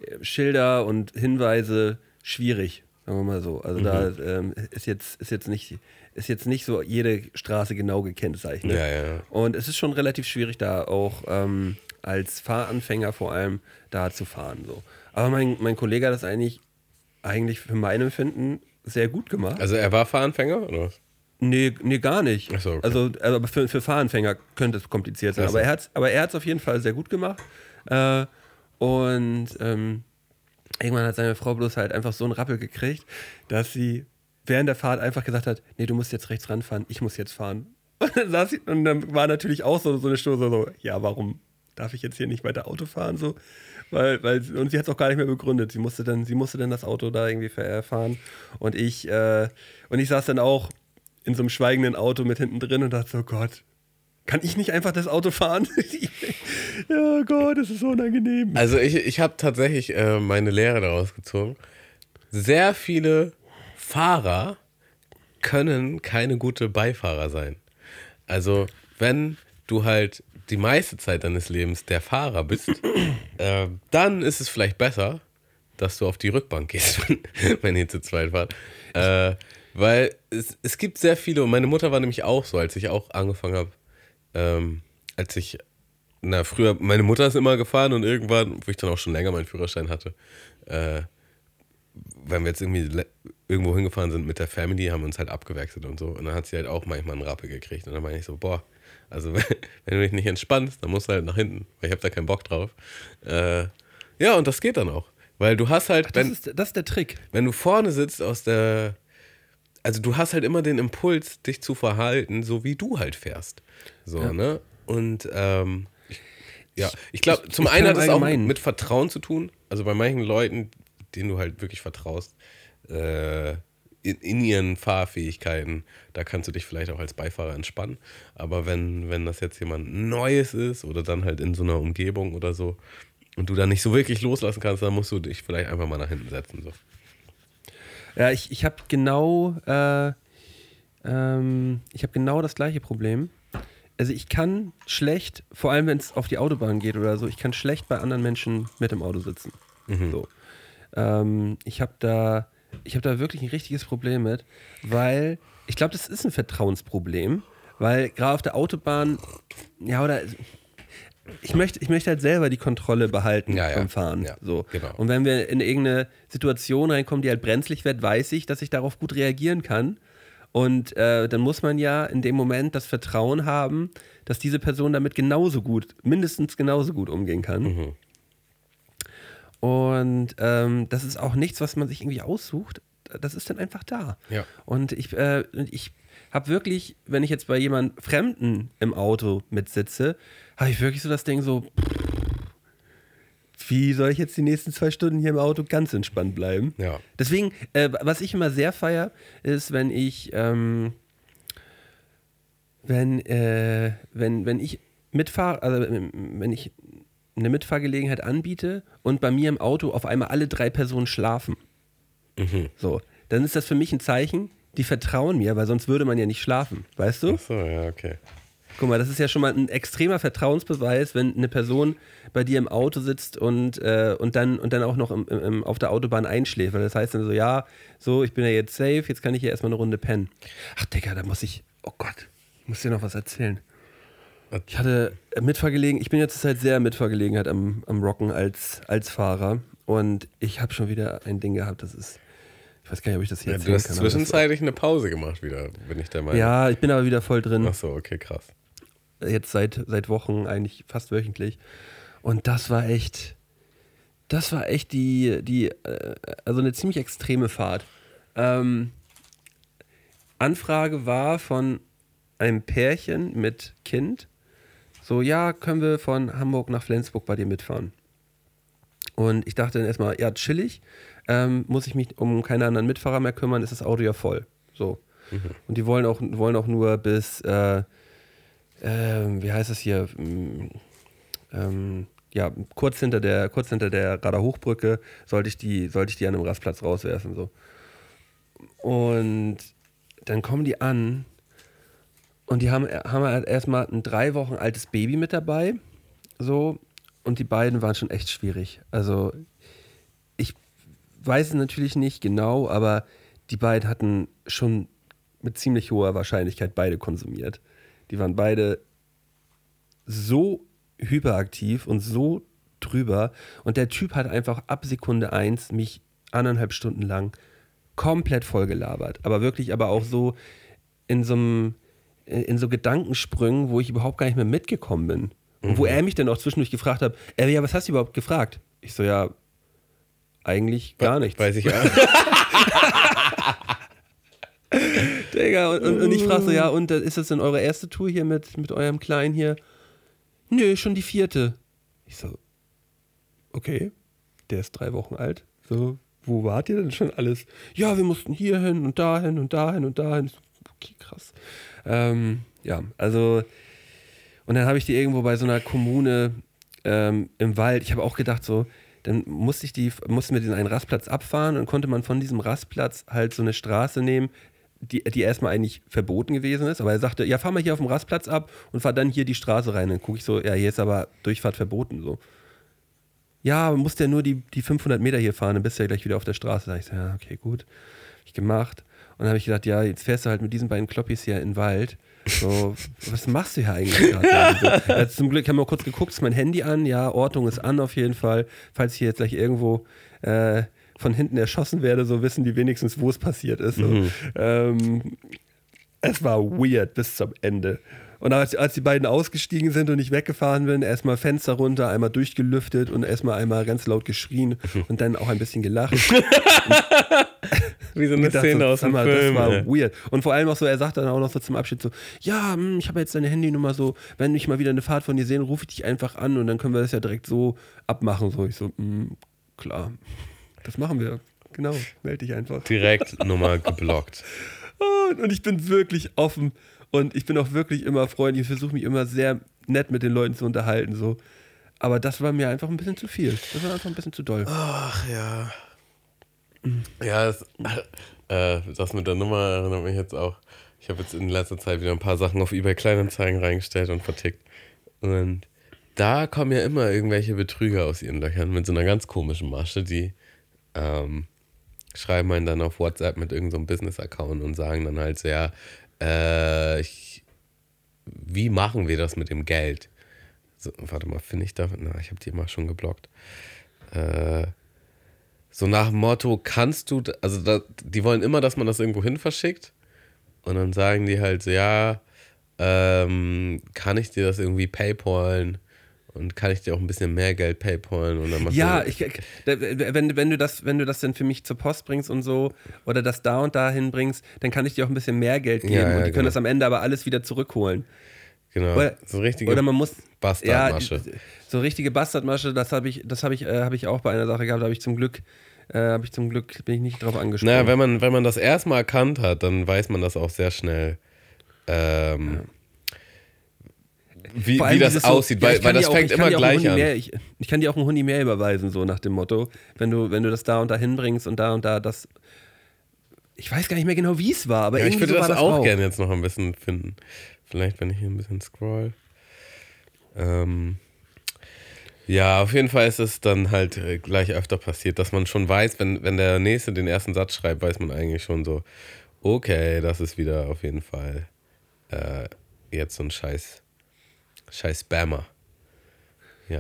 äh, Schilder und Hinweise schwierig, sagen wir mal so. Also mhm. da ähm, ist, jetzt, ist, jetzt nicht, ist jetzt nicht so jede Straße genau gekennzeichnet. Ja, ja. Und es ist schon relativ schwierig, da auch ähm, als Fahranfänger vor allem da zu fahren. So. Aber mein, mein Kollege hat das eigentlich, eigentlich für mein Empfinden sehr gut gemacht. Also er war Fahranfänger oder was? Nee, nee, gar nicht. So, okay. Also, also für, für Fahranfänger könnte es kompliziert sein. Aber er hat es aber er auf jeden Fall sehr gut gemacht. Äh, und ähm, irgendwann hat seine Frau bloß halt einfach so einen Rappel gekriegt, dass sie während der Fahrt einfach gesagt hat: Nee, du musst jetzt rechts ranfahren, ich muss jetzt fahren. Und dann, saß und dann war natürlich auch so, so eine Stoße so: Ja, warum darf ich jetzt hier nicht weiter Auto fahren? So. Weil, weil, und sie hat es auch gar nicht mehr begründet. Sie musste dann, sie musste dann das Auto da irgendwie fahren. Und ich, äh, und ich saß dann auch in so einem schweigenden Auto mit hinten drin und dachte so, Gott, kann ich nicht einfach das Auto fahren? ja, Gott, das ist so unangenehm. Also ich, ich habe tatsächlich äh, meine Lehre daraus gezogen. Sehr viele Fahrer können keine gute Beifahrer sein. Also wenn du halt die meiste Zeit deines Lebens der Fahrer bist, äh, dann ist es vielleicht besser, dass du auf die Rückbank gehst, wenn ihr zu zweit fahrt. Äh, weil es, es gibt sehr viele, und meine Mutter war nämlich auch so, als ich auch angefangen habe, ähm, als ich, na, früher, meine Mutter ist immer gefahren und irgendwann, wo ich dann auch schon länger meinen Führerschein hatte, äh, wenn wir jetzt irgendwie irgendwo hingefahren sind mit der Family, haben wir uns halt abgewechselt und so. Und dann hat sie halt auch manchmal einen Rappel gekriegt. Und dann meine ich so, boah, also wenn, du dich nicht entspannst, dann musst du halt nach hinten, weil ich habe da keinen Bock drauf. Äh, ja, und das geht dann auch. Weil du hast halt. Ach, das, wenn, ist, das ist der Trick. Wenn du vorne sitzt aus der. Also du hast halt immer den Impuls, dich zu verhalten, so wie du halt fährst. So, ja. ne? Und ähm, ja, ich glaube, zum ich einen hat es auch mit Vertrauen zu tun. Also bei manchen Leuten, denen du halt wirklich vertraust, äh, in, in, ihren Fahrfähigkeiten, da kannst du dich vielleicht auch als Beifahrer entspannen. Aber wenn, wenn das jetzt jemand Neues ist oder dann halt in so einer Umgebung oder so und du da nicht so wirklich loslassen kannst, dann musst du dich vielleicht einfach mal nach hinten setzen. So. Ja, ich, ich habe genau, äh, ähm, ich habe genau das gleiche Problem. Also ich kann schlecht, vor allem wenn es auf die Autobahn geht oder so, ich kann schlecht bei anderen Menschen mit im Auto sitzen. Mhm. So. Ähm, ich habe da ich habe da wirklich ein richtiges Problem mit, weil ich glaube, das ist ein Vertrauensproblem, weil gerade auf der Autobahn, ja, oder ich möchte, ich möchte halt selber die Kontrolle behalten ja, beim Fahren. Ja, so. Genau. Und wenn wir in irgendeine Situation reinkommen, die halt brenzlig wird, weiß ich, dass ich darauf gut reagieren kann. Und äh, dann muss man ja in dem Moment das Vertrauen haben, dass diese Person damit genauso gut, mindestens genauso gut umgehen kann. Mhm. Und ähm, das ist auch nichts, was man sich irgendwie aussucht. Das ist dann einfach da. Ja. Und ich, äh, ich habe wirklich, wenn ich jetzt bei jemand Fremden im Auto mitsitze, habe ich wirklich so das Ding so, wie soll ich jetzt die nächsten zwei Stunden hier im Auto ganz entspannt bleiben? Ja. Deswegen, äh, was ich immer sehr feier, ist, wenn ich, ähm, wenn, äh, wenn, wenn ich mitfahre, also wenn ich eine Mitfahrgelegenheit anbiete und bei mir im Auto auf einmal alle drei Personen schlafen. Mhm. So, dann ist das für mich ein Zeichen, die vertrauen mir, weil sonst würde man ja nicht schlafen, weißt du? Ach so, ja, okay. Guck mal, das ist ja schon mal ein extremer Vertrauensbeweis, wenn eine Person bei dir im Auto sitzt und, äh, und, dann, und dann auch noch im, im, auf der Autobahn einschläft. Weil das heißt dann so, ja, so, ich bin ja jetzt safe, jetzt kann ich hier erstmal eine Runde pennen. Ach, Digga, da muss ich, oh Gott, ich muss dir noch was erzählen. Ich hatte Mitfahrgelegenheit, ich bin jetzt seit sehr Mitfahrgelegenheit am, am Rocken als, als Fahrer und ich habe schon wieder ein Ding gehabt, das ist, ich weiß gar nicht, ob ich das hier Ja, du hast kann. zwischenzeitlich eine Pause gemacht wieder, bin ich der Meinung. Ja, ich bin aber wieder voll drin. Ach so, okay, krass. jetzt seit, seit Wochen, eigentlich fast wöchentlich. Und das war echt, das war echt die, die äh, also eine ziemlich extreme Fahrt. Ähm, Anfrage war von einem Pärchen mit Kind. So, ja, können wir von Hamburg nach Flensburg bei dir mitfahren? Und ich dachte dann erstmal, ja, chillig. Ähm, muss ich mich um keine anderen Mitfahrer mehr kümmern, ist das Auto ja voll. So. Und die wollen auch, wollen auch nur bis, äh, ähm, wie heißt es hier? Mm, Ähm, ja, kurz hinter der, kurz hinter der Radar Hochbrücke sollte ich die, sollte ich die an einem Rastplatz rauswerfen. So. Und dann kommen die an und die haben, haben halt erstmal ein drei Wochen altes Baby mit dabei. So, und die beiden waren schon echt schwierig. Also, ich weiß es natürlich nicht genau, aber die beiden hatten schon mit ziemlich hoher Wahrscheinlichkeit beide konsumiert. Die waren beide so hyperaktiv und so drüber. Und der Typ hat einfach ab Sekunde eins mich anderthalb Stunden lang komplett vollgelabert. Aber wirklich, aber auch so in so einem, in so Gedankensprüngen, wo ich überhaupt gar nicht mehr mitgekommen bin. Und wo er mich dann auch zwischendurch gefragt hat, ey, ja, was hast du überhaupt gefragt? Ich so, ja, eigentlich gar nichts. Weiß ich ja. Digga, und, und, und ich frage so, ja, und äh, ist das denn eure erste Tour hier mit, mit eurem Kleinen hier? Nö, schon die vierte. Ich so, okay, der ist drei Wochen alt. So, wo wart ihr denn schon alles? Ja, wir mussten hier hin und dahin und dahin und dahin. Ich so, Okay, krass. Ähm, ja, also, und dann habe ich die irgendwo bei so einer Kommune ähm, im Wald, ich habe auch gedacht, so, dann musste ich die, mussten wir diesen einen Rastplatz abfahren und konnte man von diesem Rastplatz halt so eine Straße nehmen, die, die erstmal eigentlich verboten gewesen ist. Aber er sagte, ja, fahr mal hier auf dem Rastplatz ab und fahr dann hier die Straße rein. Dann gucke ich so, ja, hier ist aber Durchfahrt verboten. So. Ja, muss ja nur die, die 500 Meter hier fahren, dann bist du ja gleich wieder auf der Straße. Da ich so, ja, okay, gut. Hab ich gemacht. Und dann habe ich gedacht, ja, jetzt fährst du halt mit diesen beiden Kloppis hier in den Wald. So, was machst du hier eigentlich gerade? Also, zum Glück haben wir kurz geguckt, ist mein Handy an, ja, Ortung ist an auf jeden Fall. Falls ich hier jetzt gleich irgendwo äh, von hinten erschossen werde, so wissen die wenigstens, wo es passiert ist. So. Ähm, es war weird bis zum Ende. Und als, als die beiden ausgestiegen sind und ich weggefahren bin, erstmal Fenster runter, einmal durchgelüftet und erstmal einmal ganz laut geschrien und dann auch ein bisschen gelacht. Wie so eine gedacht, Szene so, aus dem mal, Film. Das war ey. weird. Und vor allem auch so, er sagt dann auch noch so zum Abschied so, ja, hm, ich habe jetzt deine Handynummer so, wenn ich mal wieder eine Fahrt von dir sehe, rufe ich dich einfach an und dann können wir das ja direkt so abmachen. So, ich so, hm, klar, das machen wir. Genau, melde dich einfach. Direkt Nummer geblockt. Und, und ich bin wirklich offen und ich bin auch wirklich immer freundlich. Ich versuche mich immer sehr nett mit den Leuten zu unterhalten. So. Aber das war mir einfach ein bisschen zu viel. Das war einfach ein bisschen zu doll. Ach ja. Ja, das, äh, das mit der Nummer erinnert mich jetzt auch. Ich habe jetzt in letzter Zeit wieder ein paar Sachen auf eBay Kleinanzeigen reingestellt und vertickt. Und da kommen ja immer irgendwelche Betrüger aus ihren Löchern mit so einer ganz komischen Masche, die ähm, schreiben einen dann auf WhatsApp mit irgendeinem so Business-Account und sagen dann halt so, ja, äh, ich, wie machen wir das mit dem Geld? So, warte mal, finde ich da? Na, ich habe die mal schon geblockt. Äh, so nach dem Motto, kannst du, also da, die wollen immer, dass man das irgendwo hin verschickt. Und dann sagen die halt so, ja, ähm, kann ich dir das irgendwie paypalen? Und kann ich dir auch ein bisschen mehr Geld paypalen und dann machst Ja, du, ich, wenn, wenn, du das, wenn du das dann für mich zur Post bringst und so oder das da und da hinbringst, dann kann ich dir auch ein bisschen mehr Geld geben Ja, ja, und die können genau. das am Ende aber alles wieder zurückholen. genau, Oder, so richtige oder man muss Bastardmasche. Ja, so richtige Bastardmasche, das habe ich, das habe ich, äh, habe ich auch bei einer Sache gehabt. Da habe ich zum Glück, äh, habe ich zum Glück bin ich nicht drauf angesprochen. Naja, wenn man, wenn man das erstmal erkannt hat, dann weiß man das auch sehr schnell, ähm, wie, wie das dieses so- aussieht, ja, weil, weil das auch- fängt immer auch gleich an. Mehr, ich, ich kann dir auch einen Hundi mehr überweisen, so nach dem Motto, wenn du, wenn du das da und da hinbringst und da und da das. Ich weiß gar nicht mehr genau, wie es war, aber Ja, ich würde so das das auch gerne jetzt noch ein bisschen finden. Vielleicht, wenn ich hier ein bisschen scroll. Ähm, ja, auf jeden Fall ist es dann halt äh, gleich öfter passiert, dass man schon weiß, wenn, wenn der Nächste den ersten Satz schreibt, weiß man eigentlich schon so, okay, das ist wieder auf jeden Fall äh, jetzt so ein scheiß, scheiß Spammer. Ja,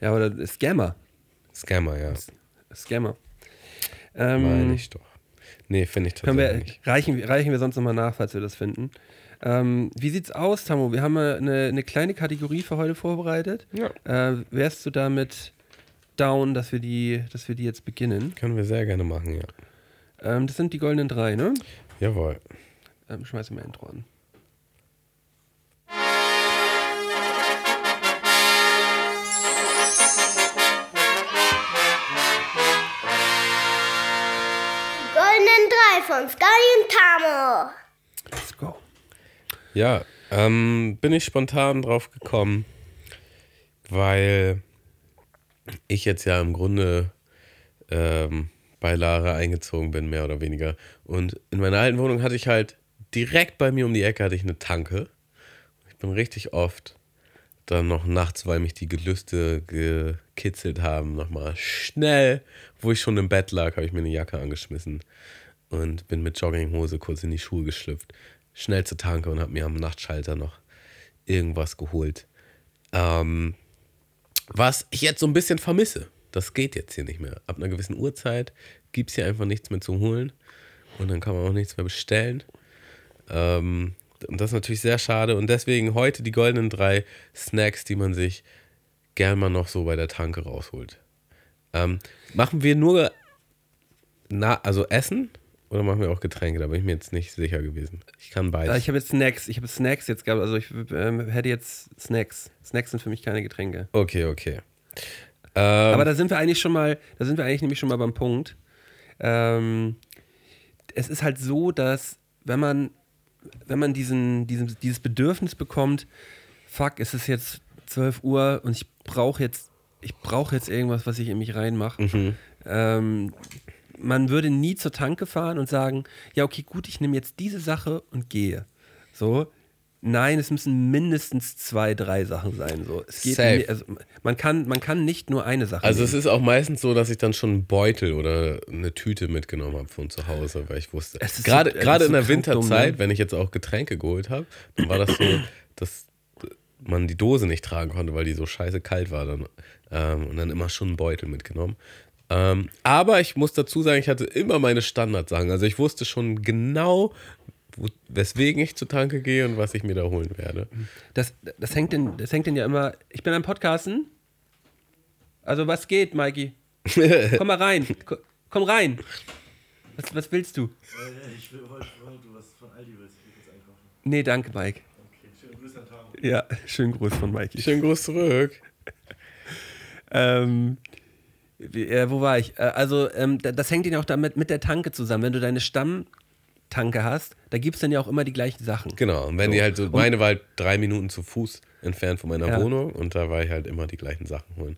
Ja, oder Scammer. Scammer, ja. Scammer. Ähm, Meine ich doch. Nee, finde ich tatsächlich wir, nicht. reichen, reichen wir sonst nochmal nach, falls wir das finden. Ähm, wie sieht's aus, Tammo? Wir haben eine, eine kleine Kategorie für heute vorbereitet. Ja. Äh, wärst du damit down, dass wir die, dass wir die jetzt beginnen? Können wir sehr gerne machen, ja. Ähm, das sind die goldenen drei, ne? Jawohl. Ähm, schmeiß mal Intro an. Drei von Sky und Tamo. Let's go. Ja, ähm, bin ich spontan drauf gekommen, weil ich jetzt ja im Grunde ähm, bei Lara eingezogen bin, mehr oder weniger. Und in meiner alten Wohnung hatte ich halt direkt bei mir um die Ecke hatte ich eine Tanke. Ich bin richtig oft dann noch nachts, weil mich die Gelüste gekitzelt haben, nochmal schnell, wo ich schon im Bett lag, habe ich mir eine Jacke angeschmissen und bin mit Jogginghose kurz in die Schuhe geschlüpft. Schnell zur Tanke und habe mir am Nachtschalter noch irgendwas geholt. Ähm, was ich jetzt so ein bisschen vermisse. Das geht jetzt hier nicht mehr. Ab einer gewissen Uhrzeit gibt es hier einfach nichts mehr zu holen. Und dann kann man auch nichts mehr bestellen. Ähm, und das ist natürlich sehr schade. Und deswegen heute die goldenen drei Snacks, die man sich gern mal noch so bei der Tanke rausholt. Ähm, machen wir nur na, also Essen oder machen wir auch Getränke? Da bin ich mir jetzt nicht sicher gewesen. Ich kann beides. ich habe jetzt Snacks. Ich habe Snacks jetzt gehabt. Also ich ähm, hätte jetzt Snacks. Snacks sind für mich keine Getränke. okay, okay. Ähm, Aber da sind wir eigentlich schon mal, da sind wir eigentlich nämlich schon mal beim Punkt. Ähm, es ist halt so, dass wenn man, wenn man diesen, diesen, dieses Bedürfnis bekommt, fuck, es ist jetzt 12 Uhr und ich brauche jetzt, ich brauche jetzt irgendwas, was ich in mich reinmache. Ähm, man würde nie zur Tanke fahren und sagen, ja, okay, gut, ich nehme jetzt diese Sache und gehe. So. Nein, es müssen mindestens zwei, drei Sachen sein. So. Es geht nie- also, man, kann, man kann nicht nur eine Sache Also nehmen. es ist auch meistens so, dass ich dann schon einen Beutel oder eine Tüte mitgenommen habe von zu Hause, weil ich wusste. Es ist Gerade so- es gerade ist in so der dumm, Winterzeit, ne? wenn ich jetzt auch Getränke geholt habe, dann war das so, dass man die Dose nicht tragen konnte, weil die so scheiße kalt war dann. Ähm, und dann immer schon einen Beutel mitgenommen. Ähm, aber ich muss dazu sagen, ich hatte immer meine Standardsachen. Also ich wusste schon genau, wo, weswegen ich zur Tanke gehe und was ich mir da holen werde. Das, das, hängt denn, das hängt denn ja immer. Ich bin am Podcasten. Also, was geht, Mikey? Komm mal rein. Ko- Komm rein. Was, was willst du? Ich will heute, was von Aldi willst. Ich will einkaufen. Nee, danke, Mike. Okay, schönen Grüße an Tamo. Ja, schönen Gruß von Mikey. Schönen Gruß zurück. Ähm, äh, wo war ich? Äh, also, ähm, da- das hängt ja auch damit mit der Tanke zusammen. Wenn du deine Stammtanke hast, da gibt es dann ja auch immer die gleichen Sachen. Genau, und wenn So. die halt so, meine war halt drei Minuten zu Fuß entfernt von meiner Ja. Wohnung und da war ich halt immer die gleichen Sachen holen.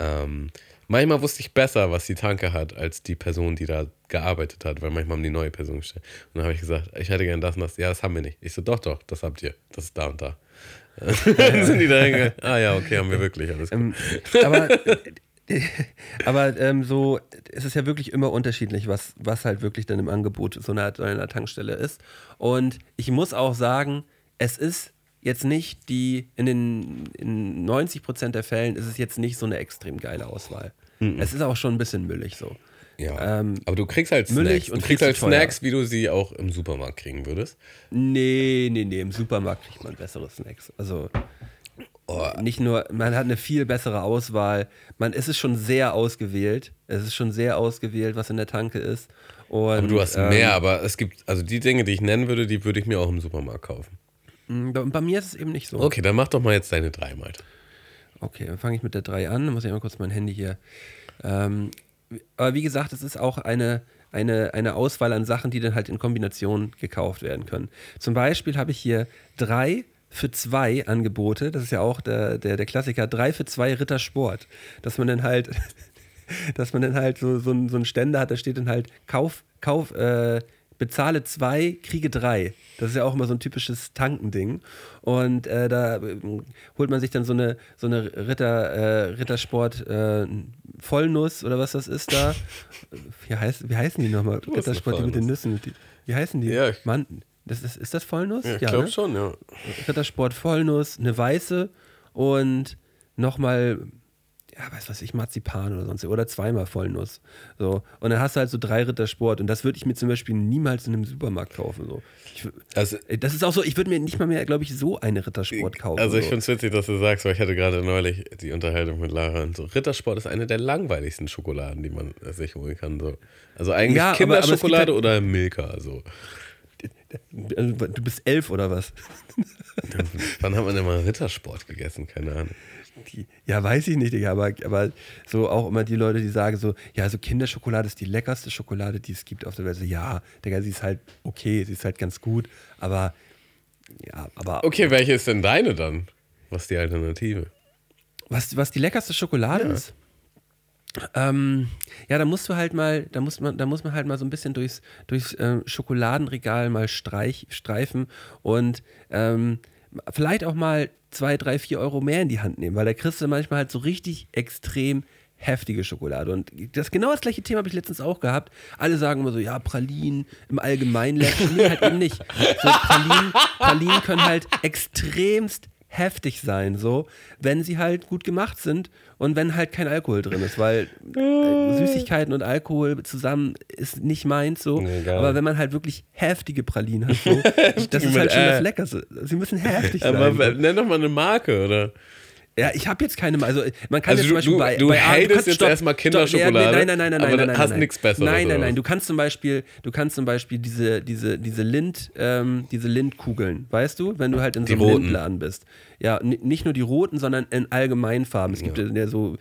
Ähm, manchmal wusste ich besser, was die Tanke hat, als die Person, die da gearbeitet hat, weil manchmal haben die neue Person gestellt. Und dann habe ich gesagt, ich hätte gern das und das. Ja, das haben wir nicht. Ich so, doch, doch, das habt ihr. Das ist da und da. dann sind die da hingegangen. Ah ja, okay, haben wir wirklich. Alles gut. Ähm, aber aber ähm, so, es ist ja wirklich immer unterschiedlich, was, was halt wirklich dann im Angebot so einer, so einer Tankstelle ist. Und ich muss auch sagen, es ist jetzt nicht die, in den in 90 Prozent der Fällen ist es jetzt nicht so eine extrem geile Auswahl. Es ist auch schon ein bisschen müllig so. ja. ähm, Aber du kriegst halt Snacks. du kriegst halt teuer. Snacks, wie du sie auch im Supermarkt kriegen würdest. Nee, nee, nee, im Supermarkt kriegt man bessere Snacks. Also, nicht nur, man hat eine viel bessere Auswahl. Man, es ist schon sehr ausgewählt. Es ist schon sehr ausgewählt, was in der Tanke ist. Und, Aber du hast ähm, mehr, aber es gibt, also die Dinge, die ich nennen würde, die würde ich mir auch im Supermarkt kaufen. Bei, bei mir ist es eben nicht so. Okay, dann mach doch mal jetzt deine drei mal. Okay, dann fange ich mit der 3 an. Dann muss ich mal kurz mein Handy hier. Ähm, aber wie gesagt, es ist auch eine, eine, eine Auswahl an Sachen, die dann halt in Kombination gekauft werden können. Zum Beispiel habe ich hier drei für zwei Angebote. Das ist ja auch der, der, der Klassiker. Drei für zwei Rittersport. Dass man dann halt, dass man dann halt so, so, ein- so einen Ständer hat, da steht dann halt Kauf, Kauf, äh, bezahle zwei, kriege drei. Das ist ja auch immer so ein typisches Tankending. Und äh, da äh, holt man sich dann so eine, so eine Ritter, äh, Rittersport äh, Vollnuss oder was das ist da. Wie, heißt, wie heißen die nochmal? Rittersport, die mit den. Nüssen. Die, wie heißen die? Ja, Mann, das ist, ist das Vollnuss? Ja, ich glaube ne? schon, ja. Rittersport Vollnuss, eine weiße und nochmal, ja, weiß was ich, Marzipan oder sonst, oder zweimal Vollnuss. So. Und dann hast du halt so drei Rittersport und das würde ich mir zum Beispiel niemals in einem Supermarkt kaufen. So. Ich, Also, das ist auch so, ich würde mir nicht mal mehr, glaube ich, so eine Rittersport kaufen. also ich so. finde es witzig, dass du sagst, weil ich hatte gerade neulich die Unterhaltung mit Lara und so. Rittersport ist eine der langweiligsten Schokoladen, die man sich holen kann. So. Also eigentlich Ja, Kinderschokolade halt- oder Milka. So. Also, du bist elf oder was? Wann hat man denn mal Rittersport gegessen? Keine Ahnung. Die, ja, weiß ich nicht, Digga, aber, aber so auch immer die Leute, die sagen so, ja, also Kinderschokolade ist die leckerste Schokolade, die es gibt auf der Welt. So, ja, Digga, sie ist halt okay, sie ist halt ganz gut, aber ja, aber Okay, welche ist denn deine dann? Was ist die Alternative? was, was die leckerste Schokolade ist? Ähm, ja, da musst du halt mal, da muss man, da muss man halt mal so ein bisschen durchs, durchs ähm, Schokoladenregal mal streich, streifen und ähm, vielleicht auch mal zwei, drei, vier Euro mehr in die Hand nehmen, weil da kriegst du manchmal halt so richtig extrem heftige Schokolade. Und das genau das gleiche Thema habe ich letztens auch gehabt. Alle sagen immer so, ja, Pralinen im Allgemeinen lecker. Nee, halt eben nicht. So, Pralinen, Pralinen können halt extremst heftig sein, so, wenn sie halt gut gemacht sind und wenn halt kein Alkohol drin ist, weil äh, Süßigkeiten und Alkohol zusammen ist nicht meins so, Nee, aber wenn man halt wirklich heftige Pralinen hat, so, das ist halt schon das Leckerste. Sie müssen heftig sein. Aber nenn doch mal eine Marke, oder? Ja, ich habe jetzt keine, also man kann Also jetzt du- zum Beispiel du- bei, du bei hatest jetzt erstmal Kinderschokolade, Stopp, nee, nein, nein, nein, aber nein, nein, hast nein, nichts Besseres, Nein, nein, nein, du kannst zum Beispiel, du kannst zum Beispiel diese, diese, diese Lind, ähm, diese Lindkugeln, weißt du, wenn du halt in so einem roten. Lindladen bist. Ja, nicht nur die roten, sondern in allgemeinen Farben. Es gibt ja, ja so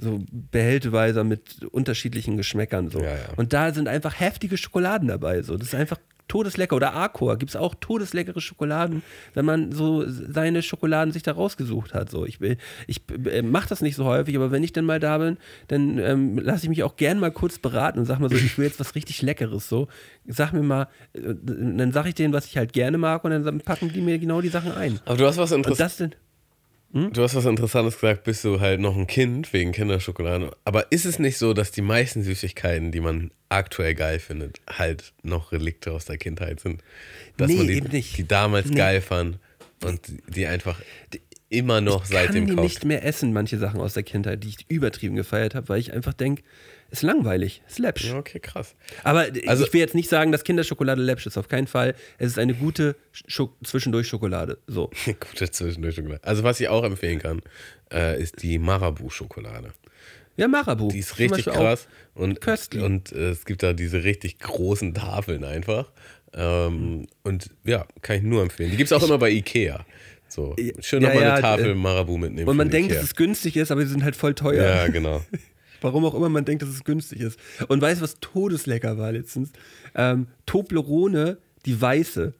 so Behälteweiser mit unterschiedlichen Geschmäckern so. Ja, ja. Und da sind einfach heftige Schokoladen dabei. So. Das ist einfach todeslecker. Oder Arcor gibt es auch todesleckere Schokoladen, wenn man so seine Schokoladen sich da rausgesucht hat. So. Ich, will- ich äh, mache das nicht so häufig, aber wenn ich dann mal da bin, dann ähm, lasse ich mich auch gern mal kurz beraten und sag mal so, ich will jetzt was richtig Leckeres. So. Sag mir mal, äh, dann sage ich denen, was ich halt gerne mag und dann packen die mir genau die Sachen ein. Aber du hast was Interessantes. Sind. Du hast was Interessantes gesagt, bist du halt noch ein Kind wegen Kinderschokolade. Aber ist es nicht so, dass die meisten Süßigkeiten, die man aktuell geil findet, halt noch Relikte aus der Kindheit sind? Dass Nee, man die, eben nicht. die damals Nee. geil fand und die einfach immer noch kann seitdem die kauft. nicht mehr essen, manche Sachen aus der Kindheit, die ich übertrieben gefeiert habe, weil ich einfach denke, ist langweilig, ist läppsch. Ja, okay, krass. Aber Also- ich will jetzt nicht sagen, dass Kinderschokolade läppsch ist, auf keinen Fall. Es ist eine gute Scho zwischendurch Schokolade. So. Gute Zwischendurch-Schokolade. Also was ich auch empfehlen kann, äh, ist die Marabu-Schokolade. Ja, Marabu. Die ist richtig krass. Und, köstlich. und äh, es gibt da diese richtig großen Tafeln einfach. Ähm, und ja, kann ich nur empfehlen. Die gibt es auch immer bei Ikea. So, schön Ja, nochmal ja, eine Tafel äh, Marabu mitnehmen. Und man denkt, Ikea. dass es günstig ist, aber sie sind halt voll teuer. Ja, genau. Warum auch immer man denkt, dass es günstig ist. Und weißt du, was todeslecker war letztens? Ähm, Toblerone, die weiße.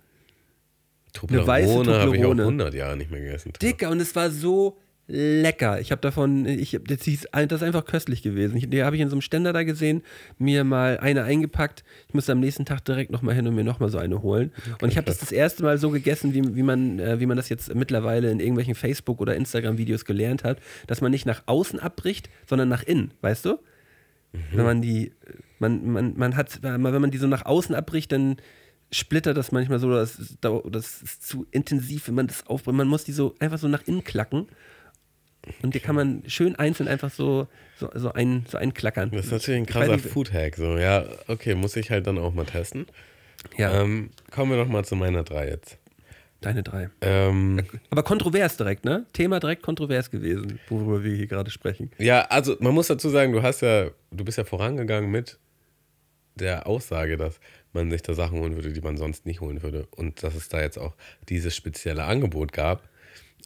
Toblerone weiße habe ich auch Toblerone. 100 Jahre nicht mehr gegessen. Dicker, und es war so lecker. Ich habe davon, ich, das, hieß, das ist einfach köstlich gewesen. Ich, die habe ich in so einem Ständer da gesehen, mir mal eine eingepackt. Ich musste am nächsten Tag direkt nochmal hin und mir nochmal so eine holen. und ich habe das das erste Mal so gegessen, wie, wie, man, äh, wie man das jetzt mittlerweile in irgendwelchen Facebook- oder Instagram-Videos gelernt hat, dass man nicht nach außen abbricht, sondern nach innen, weißt du? Wenn man die, man, man, man hat, wenn man die so nach außen abbricht, dann splittert das manchmal so, das ist, das ist zu intensiv, wenn man das aufbricht. Man muss die so einfach so nach innen klacken. Und die kann man schön einzeln einfach so, so, so, ein, so einklackern. Das ist natürlich ein krasser Food-Hack. So, ja, okay, muss ich halt dann auch mal testen. Ja. Ähm, kommen wir doch mal zu meiner 3 jetzt. Deine drei. Ähm, Aber kontrovers direkt, ne? Thema direkt kontrovers gewesen, worüber wir hier gerade sprechen. ja, also man muss dazu sagen, du hast ja, du bist ja vorangegangen mit der Aussage, dass man sich da Sachen holen würde, die man sonst nicht holen würde. Und dass es da jetzt auch dieses spezielle Angebot gab.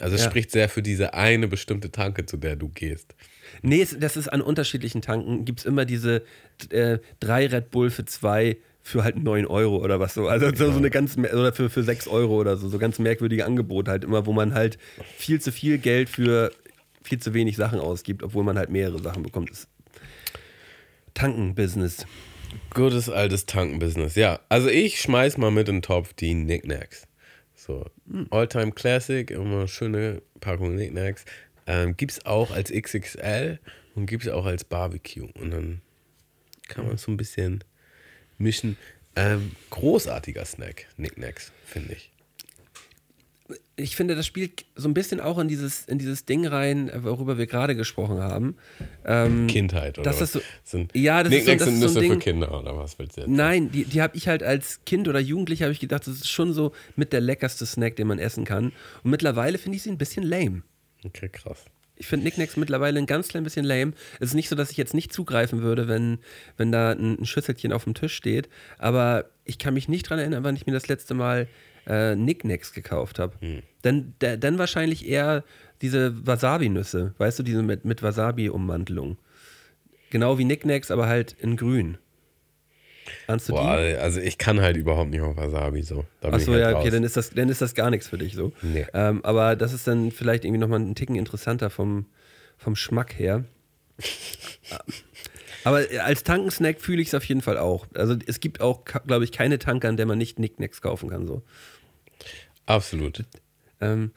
Also es Ja. spricht sehr für diese eine bestimmte Tanke, zu der du gehst. Nee, das ist an unterschiedlichen Tanken, gibt es immer diese äh, drei Red Bull für zwei für halt 9 Euro oder was so. Also so, so eine ganz, oder für, für 6 Euro oder so, so ganz merkwürdige Angebote halt immer, wo man halt viel zu viel Geld für viel zu wenig Sachen ausgibt, obwohl man halt mehrere Sachen bekommt. Das Tanken-Business. Gutes altes Tankenbusiness. Ja, also ich schmeiß mal mit in den Topf die Knickknacks. So, Alltime Classic, immer schöne Packung Knickknacks. Ähm, gibt's auch als XXL und gibt's auch als Barbecue. Und dann kann man so ein bisschen mischen. Ähm, großartiger Snack, Knickknacks, finde ich. Ich finde, das spielt so ein bisschen auch in dieses, in dieses Ding rein, worüber wir gerade gesprochen haben. Ähm, Kindheit oder das was? ist so- sind, Ja, das ist so- das sind ist so ein Nüsse für Ding- Kinder oder was willst du jetzt? Nein, die, die habe ich halt als Kind oder Jugendlicher habe ich gedacht, das ist schon so mit der leckerste Snack, den man essen kann. Und mittlerweile finde ich sie ein bisschen lame. Okay, krass. Ich finde Knickknacks mittlerweile ein ganz klein bisschen lame. Es ist nicht so, dass ich jetzt nicht zugreifen würde, wenn, wenn da ein, ein Schüsselchen auf dem Tisch steht. Aber ich kann mich nicht dran erinnern, wann ich mir das letzte Mal äh, Knickknacks gekauft habe. Dann, da- dann wahrscheinlich eher diese Wasabi-Nüsse, weißt du, diese mit, mit Wasabi-Ummantelung. Genau wie Knickknacks, aber halt in grün. Ahnst du Boah, die? also ich kann halt überhaupt nicht auf Wasabi so. Achso, halt ja, okay, raus. dann ist, das, dann ist das gar nichts für dich so. Nee. Ähm, aber das ist dann vielleicht irgendwie nochmal einen Ticken interessanter vom, vom Schmack her. Aber als Tankensnack fühle ich es auf jeden Fall auch. Also es gibt auch, glaube ich, keine Tanker, an der man nicht Knickknacks kaufen kann. So. Absolut. Ähm,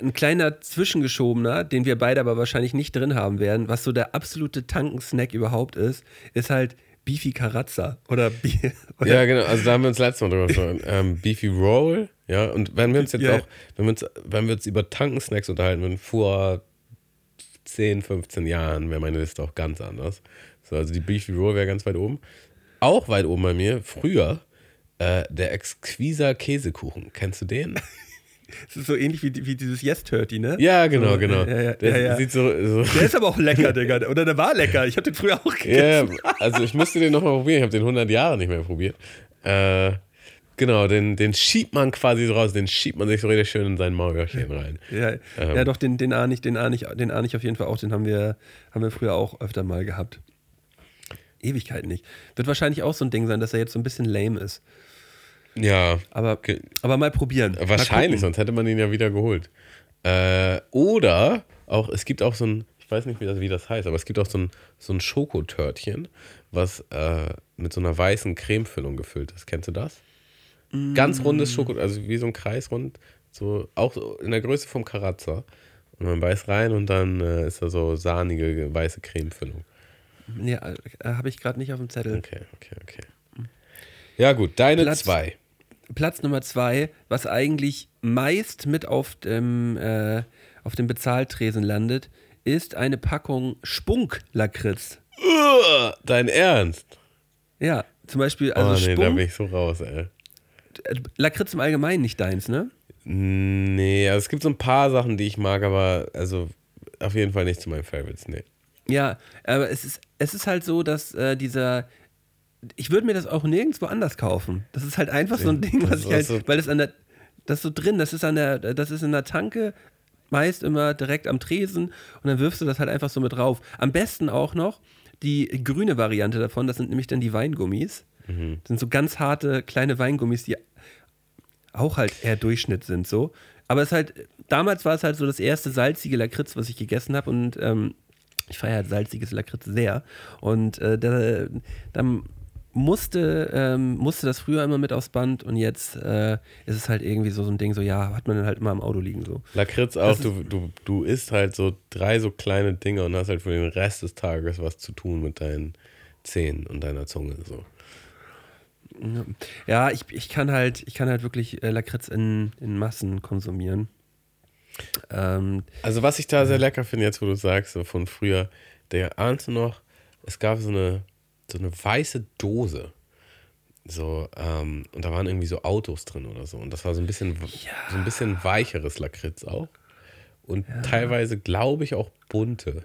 ein kleiner Zwischengeschobener, den wir beide aber wahrscheinlich nicht drin haben werden, was so der absolute Tankensnack überhaupt ist, ist halt Beefy Carazza oder, oder Ja, genau. Also da haben wir uns letztes Mal drüber gesprochen. Ähm, Beefy Roll, ja. Und wenn wir uns jetzt Ja. auch, wenn wir uns, wenn wir uns über Tankensnacks unterhalten würden, vor 10, 15 Jahren wäre meine Liste auch ganz anders. So, also die Beefy Roll wäre ganz weit oben. Auch weit oben bei mir, früher, äh, der Exquiser Käsekuchen. Kennst du den? Das ist so ähnlich wie, wie dieses Yes Turkey, ne? Ja, genau, So, genau. Ja, ja, der ja, ja. sieht so, so Der ist aber auch lecker, Digga. Oder der war lecker. Ich hab den früher auch Ja, gegessen. also ich musste den nochmal probieren. Ich habe den 100 Jahre nicht mehr probiert. Äh, genau, den, den schiebt man quasi so raus. Den schiebt man sich so richtig schön in sein Maulchen rein. Ja, Ähm. ja doch, den, den ahne ich, den ahne ich, den ahne ich auf jeden Fall auch. Den haben wir, haben wir früher auch öfter mal gehabt. Ewigkeit nicht. Wird wahrscheinlich auch so ein Ding sein, dass er jetzt so ein bisschen lame ist. Ja, Aber, aber mal probieren. Mal wahrscheinlich, gucken. sonst hätte man ihn ja wieder geholt. Äh, oder auch, es gibt auch so ein, ich weiß nicht, wie das, wie das heißt, aber es gibt auch so ein, so ein Schokotörtchen, was äh, mit so einer weißen Cremefüllung gefüllt ist. Kennst du das? Ganz rundes Schoko, also wie so ein Kreisrund, so auch in der Größe vom Karazza. Und man beißt rein und dann äh, ist da so sahnige weiße Cremefüllung. Nee, äh, habe ich gerade nicht auf dem Zettel. Okay, okay, okay. Ja, gut, deine Platz- zwei. Platz Nummer zwei, was eigentlich meist mit auf dem, äh, auf dem Bezahltresen landet, ist eine Packung Spunk-Lakritz. Dein Ernst? Ja, zum Beispiel, also oh nee, da Spunk, bin ich so raus, ey. Lakritz im Allgemeinen nicht deins, ne? Nee, also es gibt so ein paar Sachen, die ich mag, aber also auf jeden Fall nicht zu meinen Favorites, nee. Ja, aber es ist, es ist halt so, dass äh, dieser. Ich würde mir das auch nirgendwo anders kaufen. Das ist halt einfach so ein Ding, was ich halt. so- Weil das an der. Das ist so drin, das ist an der. Das ist in der Tanke meist immer direkt am Tresen und dann wirfst du das halt einfach so mit drauf. Am besten auch noch die grüne Variante davon, das sind nämlich dann die Weingummis. Mhm. Das sind so ganz harte kleine Weingummis, die auch halt eher Durchschnitt sind so. Aber es ist halt, damals war es halt so das erste salzige Lakritz, was ich gegessen habe und ähm, ich feiere halt salziges Lakritz sehr. Und äh, da, dann musste, ähm, musste das früher immer mit aufs Band und jetzt äh, ist es halt irgendwie so, so ein Ding, so ja, hat man dann halt immer im Auto liegen so. Lakritz auch, du, du, du isst halt so drei so kleine Dinge und hast halt für den Rest des Tages was zu tun mit deinen Zähnen und deiner Zunge. So. Ja, ich, ich kann halt, ich kann halt wirklich äh, Lakritz in, in Massen konsumieren. Ähm, Also was ich da sehr lecker finde, jetzt wo du sagst, so von früher, der ahnst du noch, es gab so eine, so eine weiße Dose. So, ähm, und da waren irgendwie so Autos drin oder so. Und das war so ein bisschen, so ein bisschen weicheres Lakritz auch. Und teilweise, glaube ich, auch bunte.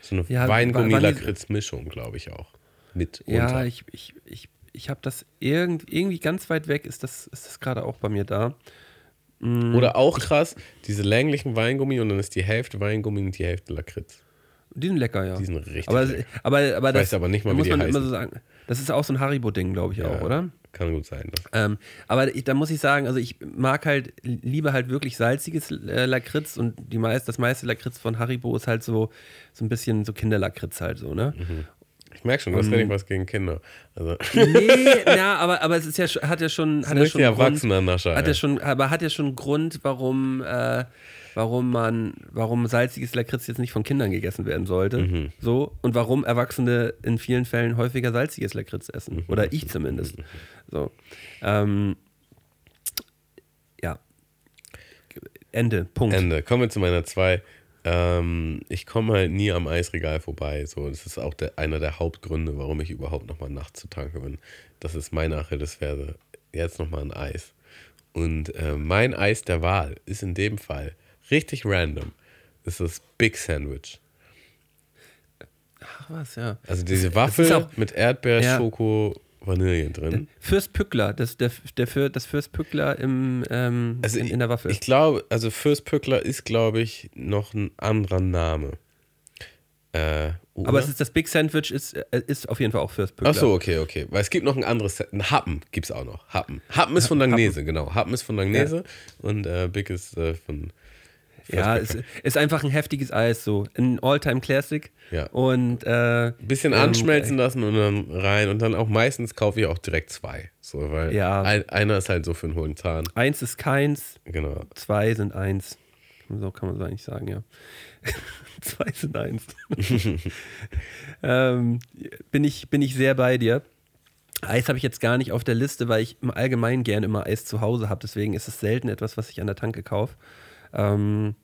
So eine Ja, Weingummi-Lakritz-Mischung, glaube ich auch. Mit Ja, unter. ich, ich, ich, ich habe das irgend, irgendwie ganz weit weg, ist das, ist das gerade auch bei mir da. Oder auch krass, diese länglichen Weingummi und dann ist die Hälfte Weingummi und die Hälfte Lakritz. Die sind lecker, ja. Die sind richtig aber, lecker. aber, aber das weiß aber nicht mal, da muss man immer heißen. so sagen. Das ist auch so ein Haribo-Ding, glaube ich auch, Ja, oder? Kann gut sein. Ähm, aber ich, da muss ich sagen, also ich mag halt, liebe halt wirklich salziges äh, Lakritz und die meist, das meiste Lakritz von Haribo ist halt so, so ein bisschen so Kinderlakritz halt so, ne? Ich merke schon, du hast gar nicht was gegen Kinder. Also, Nee, ja, aber, aber es ist ja, hat ja schon, hat ja schon einen Grund, Erwachsener-Nascher. hat ja schon, aber hat ja schon Grund, warum, äh, warum man, warum salziges Lakritz jetzt nicht von Kindern gegessen werden sollte. Mhm. So und warum Erwachsene in vielen Fällen häufiger salziges Lakritz essen. Mhm. Oder ich zumindest. So. Ähm, ja. Ende. Punkt. Ende. Kommen wir zu meiner 2. Ähm, ich komme halt nie am Eisregal vorbei. So, das ist auch der, einer der Hauptgründe, warum ich überhaupt nochmal nachts zu tanken bin. Das ist meine Achillesferse. Jetzt nochmal ein Eis. Und äh, mein Eis der Wahl ist in dem Fall richtig random. Ist das Big Sandwich. Ach was, ja. Also diese Waffel mit Erdbeer, Ja. Schoko, Vanille drin. Fürst Pückler, das, der, der, Für- das Fürst Pückler im, ähm, Also in, in der Waffel. Ich glaube, also Fürst Pückler ist, glaube ich, noch ein anderer Name. Äh, aber es ist das Big Sandwich ist, äh, ist auf jeden Fall auch Fürst Pückler. Ach so, okay, okay. Weil es gibt noch ein anderes, Set- ein Happen gibt es auch noch. Happen. Happen ist von Langnese, genau. Happen ist von Langnese und äh, Big ist äh, von. Ja, es ist einfach ein heftiges Eis, so ein All-Time-Classic. Ja. Und äh, Bisschen ähm, anschmelzen lassen und dann rein und dann auch meistens kaufe ich auch direkt zwei. So, weil Ja. ein, einer ist halt so für einen hohen Zahn. Eins ist keins, Genau. zwei sind eins. So kann man es eigentlich sagen, ja. zwei sind eins. ähm, bin, ich, bin ich sehr bei dir. Eis habe ich jetzt gar nicht auf der Liste, weil ich im Allgemeinen gerne immer Eis zu Hause habe. Deswegen ist es selten etwas, was ich an der Tanke kaufe. Ähm,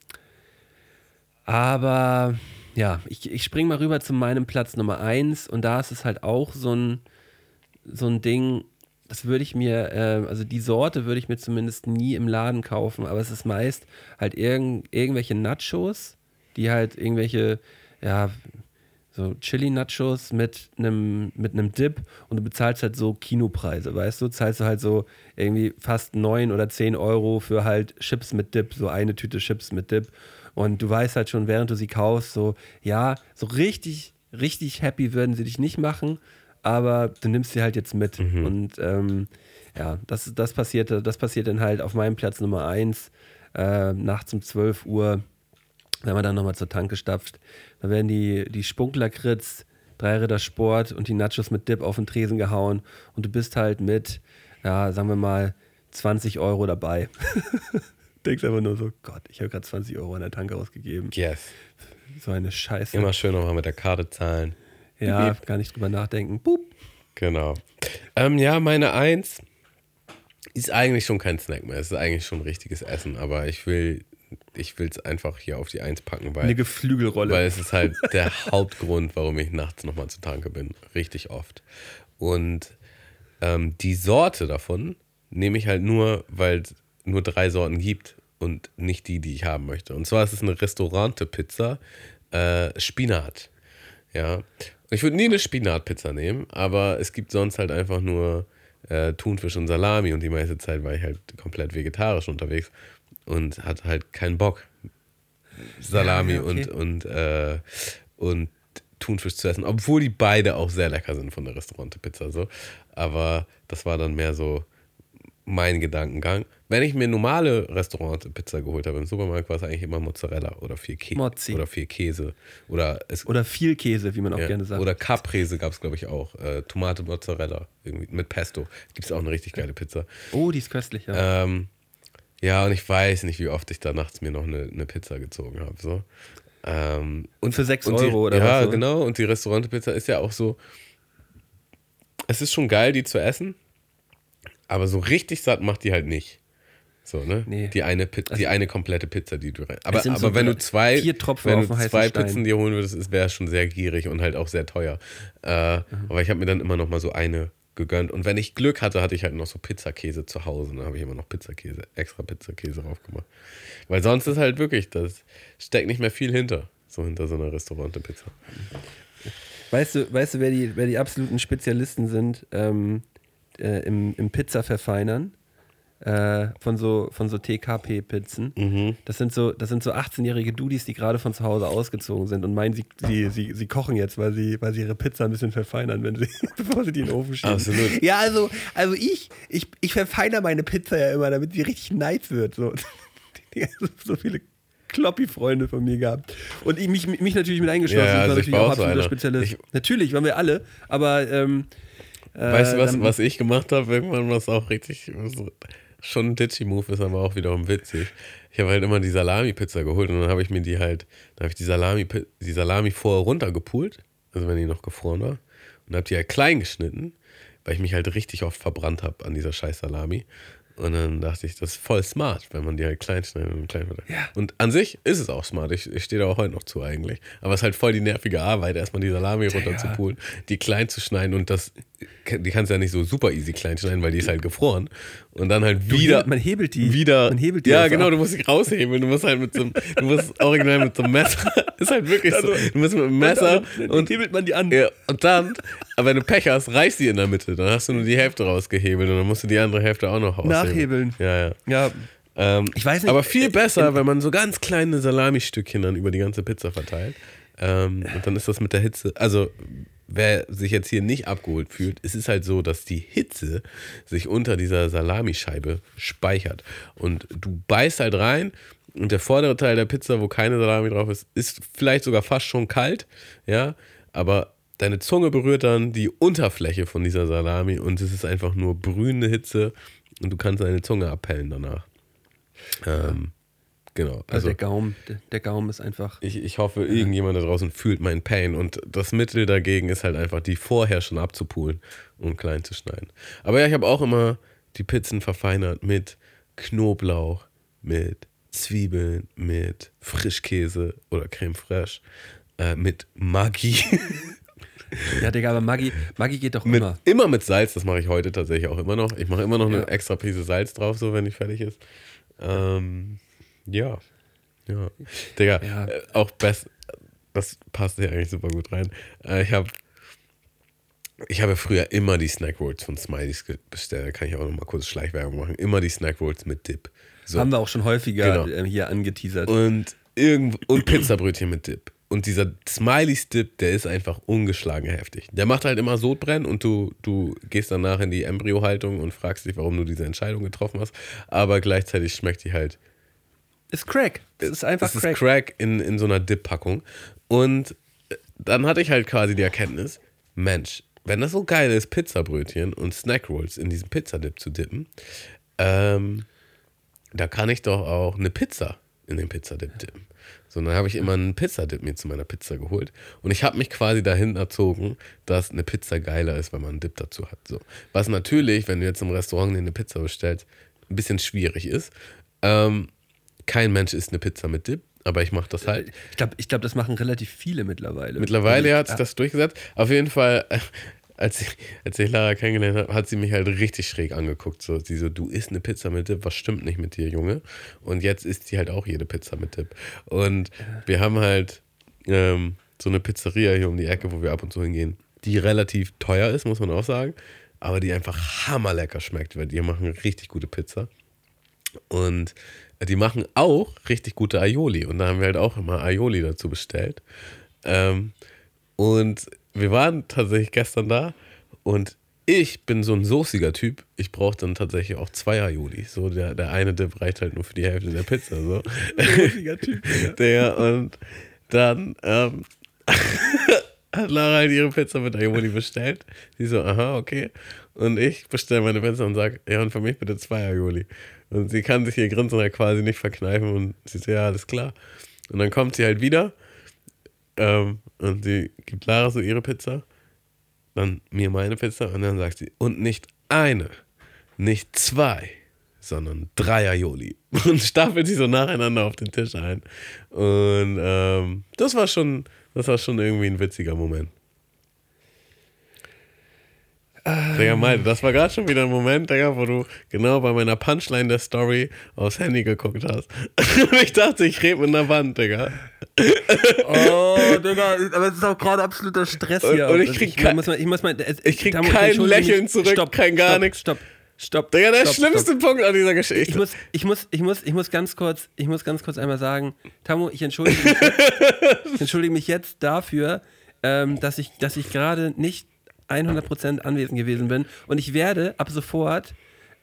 aber ja, ich, ich springe mal rüber zu meinem Platz Nummer eins und da ist es halt auch so ein, so ein Ding, das würde ich mir, äh, also die Sorte würde ich mir zumindest nie im Laden kaufen, aber es ist meist halt irgend, irgendwelche Nachos, die halt irgendwelche, ja, so Chili-Nachos mit einem mit einem Dip und du bezahlst halt so Kinopreise, weißt du? Zahlst du halt so irgendwie fast 9 oder 10 Euro für halt Chips mit Dip, so eine Tüte Chips mit Dip. Und du weißt halt schon, während du sie kaufst, so, ja, so richtig, richtig happy würden sie dich nicht machen, aber du nimmst sie halt jetzt mit. Und ähm, ja, das, das, passierte, das passiert dann halt auf meinem Platz Nummer 1, äh, nachts um 12 Uhr wenn man dann nochmal zur Tanke stapft, dann werden die, die Spunklakritz, drei Ritter Sport und die Nachos mit Dip auf den Tresen gehauen und du bist halt mit, ja, sagen wir mal, 20 Euro dabei. Denkst einfach nur so, Gott, ich habe gerade 20 Euro an der Tanke ausgegeben. Yes. So eine Scheiße. Immer schön nochmal mit der Karte zahlen. ja, gar nicht drüber nachdenken. Boop. Genau. Ähm, ja, meine Eins ist eigentlich schon kein Snack mehr. Es ist eigentlich schon richtiges Essen, aber ich will ich will es einfach hier auf die Eins packen, weil, Eine Geflügelrolle. weil es ist halt der Hauptgrund, warum ich nachts nochmal zur Tanke bin. Richtig oft. Und ähm, die Sorte davon nehme ich halt nur, weil es nur drei Sorten gibt und nicht die, die ich haben möchte. Und zwar ist es eine Restaurante-Pizza, äh, Spinat. Ja. Ich würde nie eine Spinatpizza nehmen, aber es gibt sonst halt einfach nur äh, Thunfisch und Salami und die meiste Zeit war ich halt komplett vegetarisch unterwegs und hatte halt keinen Bock, Salami Ja, okay. und, und, äh, und Thunfisch zu essen, obwohl die beide auch sehr lecker sind von der Restaurante-Pizza. So. Aber das war dann mehr so mein Gedankengang. Wenn ich mir normale Restaurant-Pizza geholt habe im Supermarkt, war es eigentlich immer Mozzarella oder viel, Kä Mozzi. oder viel Käse. Oder, es, Oder viel Käse, wie man auch ja, gerne sagt. oder Caprese gab es, glaube ich, auch. Äh, Tomate, Mozzarella irgendwie mit Pesto. Gibt es auch eine richtig geile Pizza. oh, die ist köstlich, ja. Ähm, ja, und ich weiß nicht, wie oft ich da nachts mir noch eine, eine Pizza gezogen habe. So. Ähm, und Für sechs und die, Euro oder ja, was, oder? genau. Und die Restaurantpizza ist ja auch so. Es ist schon geil, die zu essen, aber so richtig satt macht die halt nicht. So, ne? Nee. Die, eine, Pi- die eine komplette Pizza, die du rein. Aber, aber so wenn du zwei, wenn du zwei. Pizzen dir holen würdest, wäre es schon sehr gierig und halt auch sehr teuer. Äh, Mhm. Aber ich habe mir dann immer noch mal so eine gegönnt. Und wenn ich Glück hatte, hatte ich halt noch so Pizzakäse zu Hause. Dann habe ich immer noch Pizzakäse, extra Pizzakäse drauf gemacht. Weil sonst ist halt wirklich, das steckt nicht mehr viel hinter. So hinter so einer Restaurante-Pizza. Weißt du, weißt du wer, die, wer die absoluten Spezialisten sind ähm, äh, im, im Pizza-Verfeinern? Äh, von so, von so TKP-Pizzen. Mhm. Das sind so, das sind so 18-jährige Dudis, die gerade von zu Hause ausgezogen sind und meinen, sie, sie, sie, sie kochen jetzt, weil sie, weil sie ihre Pizza ein bisschen verfeinern, wenn sie, bevor sie die in den Ofen schieben. Absolut. Ja, also, also ich, ich, ich verfeiner meine Pizza ja immer, damit sie richtig nice wird. So, so viele Kloppi-Freunde von mir gehabt. Und ich, mich, mich natürlich mit eingeschlossen. Ja, war also ich natürlich war auch auch so absoluter einer. Spezialist. Ich- natürlich, waren wir alle, aber ähm, äh, Weißt du, was, dann- was ich gemacht habe? Irgendwann, was auch richtig so, schon ein Ditchy-Move ist, aber auch wiederum witzig. Ich habe halt immer die Salami-Pizza geholt und dann habe ich mir die halt, dann habe ich die Salami, die Salami vorher runtergepult, also wenn die noch gefroren war, und habe die halt klein geschnitten, weil ich mich halt richtig oft verbrannt habe an dieser scheiß Salami. Und dann dachte ich, das ist voll smart, wenn man die halt klein schneidet und klein wird. Ja. Und an sich ist es auch smart. Ich, ich stehe da auch heute noch zu eigentlich. Aber es ist halt voll die nervige Arbeit, erstmal die Salami runter zu pulen, die klein zu schneiden und das, die kannst du ja nicht so super easy klein schneiden, weil die ist halt gefroren. Und dann halt Du wieder. hebelt- man hebelt die- Wieder. man hebelt die ja, also genau, ab. du musst dich raushebeln. Du musst halt mit so einem, du musst original mit so einem Messer. ist halt wirklich so. Du musst mit einem Messer dann und hebelt man die an. ja, und dann, aber wenn du Pech hast, reißt die in der Mitte. Dann hast du nur die Hälfte rausgehebelt und dann musst du die andere Hälfte auch noch raushebeln. Nachhebeln. Ja, ja. Ja, Ähm, Ich weiß nicht, aber viel äh, besser, wenn man so ganz kleine Salami-Stückchen dann über die ganze Pizza verteilt. Ähm, und dann ist das mit der Hitze. Also, wer sich jetzt hier nicht abgeholt fühlt, es ist halt so, dass die Hitze sich unter dieser Salamischeibe speichert. Und du beißt halt rein und der vordere Teil der Pizza, wo keine Salami drauf ist, ist vielleicht sogar fast schon kalt. Ja, aber deine Zunge berührt dann die Unterfläche von dieser Salami und es ist einfach nur brühende Hitze und du kannst deine Zunge abhellen danach. Ähm, genau. also der Gaumen, der, Gaumen ist einfach. ich, ich hoffe, irgendjemand da draußen fühlt meinen Pain und das Mittel dagegen ist halt einfach, die vorher schon abzupulen und klein zu schneiden. Aber ja, ich habe auch immer die Pizzen verfeinert mit Knoblauch, mit Zwiebeln, mit Frischkäse oder Creme fraiche, äh, mit Maggi. Ja, Digga, aber Maggi, Maggi geht doch Mit, immer. immer mit Salz, das mache ich heute tatsächlich auch immer noch. Ich mache immer noch eine Ja. extra Prise Salz drauf, so wenn die fertig ist. Ähm, ja. Ja. Digga, Ja. Äh, auch best. Das passt hier eigentlich super gut rein. Äh, ich habe ich habe früher immer die Snack Rolls von Smileys bestellt. Da kann ich auch noch mal kurz Schleichwerbung machen. Immer die Snack Rolls mit Dip. So. Haben wir auch schon häufiger Genau. ähm, hier angeteasert. Und, irgend, und Pizzabrötchen mit Dip. Und dieser Smileys Dip, der ist einfach ungeschlagen heftig. Der macht halt immer Sodbrennen und du, du gehst danach in die Embryohaltung und fragst dich, warum du diese Entscheidung getroffen hast. Aber gleichzeitig schmeckt die halt. Ist Crack. Es ist einfach es ist Crack. Crack in, in so einer Dip-Packung. Und äh, dann hatte ich halt quasi die Erkenntnis: Mensch, wenn das so geil ist, Pizzabrötchen und Snackrolls in diesen Pizzadip zu dippen, ähm, da kann ich doch auch eine Pizza in den Pizzadip dippen. So, dann habe ich immer einen Pizzadip mir zu meiner Pizza geholt. Und ich habe mich quasi dahin erzogen, dass eine Pizza geiler ist, wenn man einen Dip dazu hat. So. Was natürlich, wenn du jetzt im Restaurant dir eine Pizza bestellst, ein bisschen schwierig ist. Ähm, kein Mensch isst eine Pizza mit Dip, aber ich mache das halt. Ich glaube, ich glaub, das machen relativ viele mittlerweile. Mittlerweile hat ja. sich das durchgesetzt. Auf jeden Fall, äh, als ich, als ich Lara kennengelernt habe, hat sie mich halt richtig schräg angeguckt. So, sie so, du isst eine Pizza mit Dip, was stimmt nicht mit dir, Junge? Und jetzt isst sie halt auch jede Pizza mit Dip. Und wir haben halt ähm, so eine Pizzeria hier um die Ecke, wo wir ab und zu hingehen, die relativ teuer ist, muss man auch sagen, aber die einfach hammerlecker schmeckt, weil die machen richtig gute Pizza. Und die machen auch richtig gute Aioli. Und da haben wir halt auch immer Aioli dazu bestellt. Ähm, und wir waren tatsächlich gestern da und ich bin so ein soßiger Typ. Ich brauche dann tatsächlich auch zwei Aioli. So, der, der eine Dip reicht halt nur für die Hälfte der Pizza. So. Soßiger Typ. Der, und dann ähm, hat Lara halt ihre Pizza mit Aioli bestellt. Sie so, aha, okay. Und ich bestelle meine Pizza und sage, ja, und für mich bitte zwei Aioli. Und sie kann sich ihr Grinsen halt quasi nicht verkneifen und sie so, ja, alles klar. Und dann kommt sie halt wieder ähm, und sie gibt Lara so ihre Pizza, dann mir meine Pizza und dann sagt sie, und nicht eine, nicht zwei, sondern drei Aioli. Und stapelt sie so nacheinander auf den Tisch ein. Und ähm, das war schon, das war schon irgendwie ein witziger Moment. Digga, Malte, das war gerade schon wieder ein Moment, Digga, wo du genau bei meiner Punchline der Story aufs Handy geguckt hast. Und ich dachte, ich rede mit einer Wand, Digga. Oh, Digga, aber es ist auch gerade absoluter Stress Und- hier. und ich Also krieg ich, kein- muss mal, ich muss mal, es- ich krieg Tamo, kein Lächeln mich. zurück, stopp, kein gar stopp, nichts. Stopp, stopp. Digga, der stopp, schlimmste stopp. Punkt an dieser Geschichte. Ich muss, ich muss, ich muss, ich muss ganz kurz, ich muss ganz kurz einmal sagen, Tamo, ich entschuldige mich, ich entschuldige mich jetzt dafür, ähm, dass ich, dass ich gerade nicht 100% anwesend gewesen bin. Und ich werde ab sofort,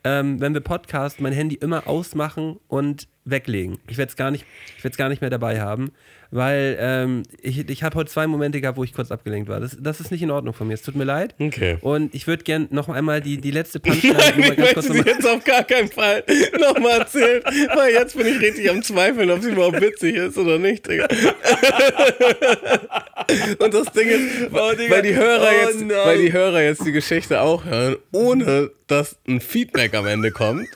ähm, wenn wir Podcast, mein Handy immer ausmachen und weglegen. Ich werde es gar nicht, ich werde es gar nicht mehr dabei haben, weil ähm, ich, ich habe heute zwei Momente gehabt, wo ich kurz abgelenkt war. Das, das ist nicht in Ordnung von mir. Es tut mir leid. Okay. Und ich würde gern noch einmal die, die letzte Punchline Nein, ich ganz möchte kurz sie jetzt auf gar keinen Fall nochmal erzählen, weil jetzt bin ich richtig am Zweifeln, ob sie überhaupt witzig ist oder nicht, Digga. Und das Ding ist, Oh, Digga. weil, die Hörer Oh, jetzt, nein. weil die Hörer jetzt die Geschichte auch hören, ohne dass ein Feedback am Ende kommt,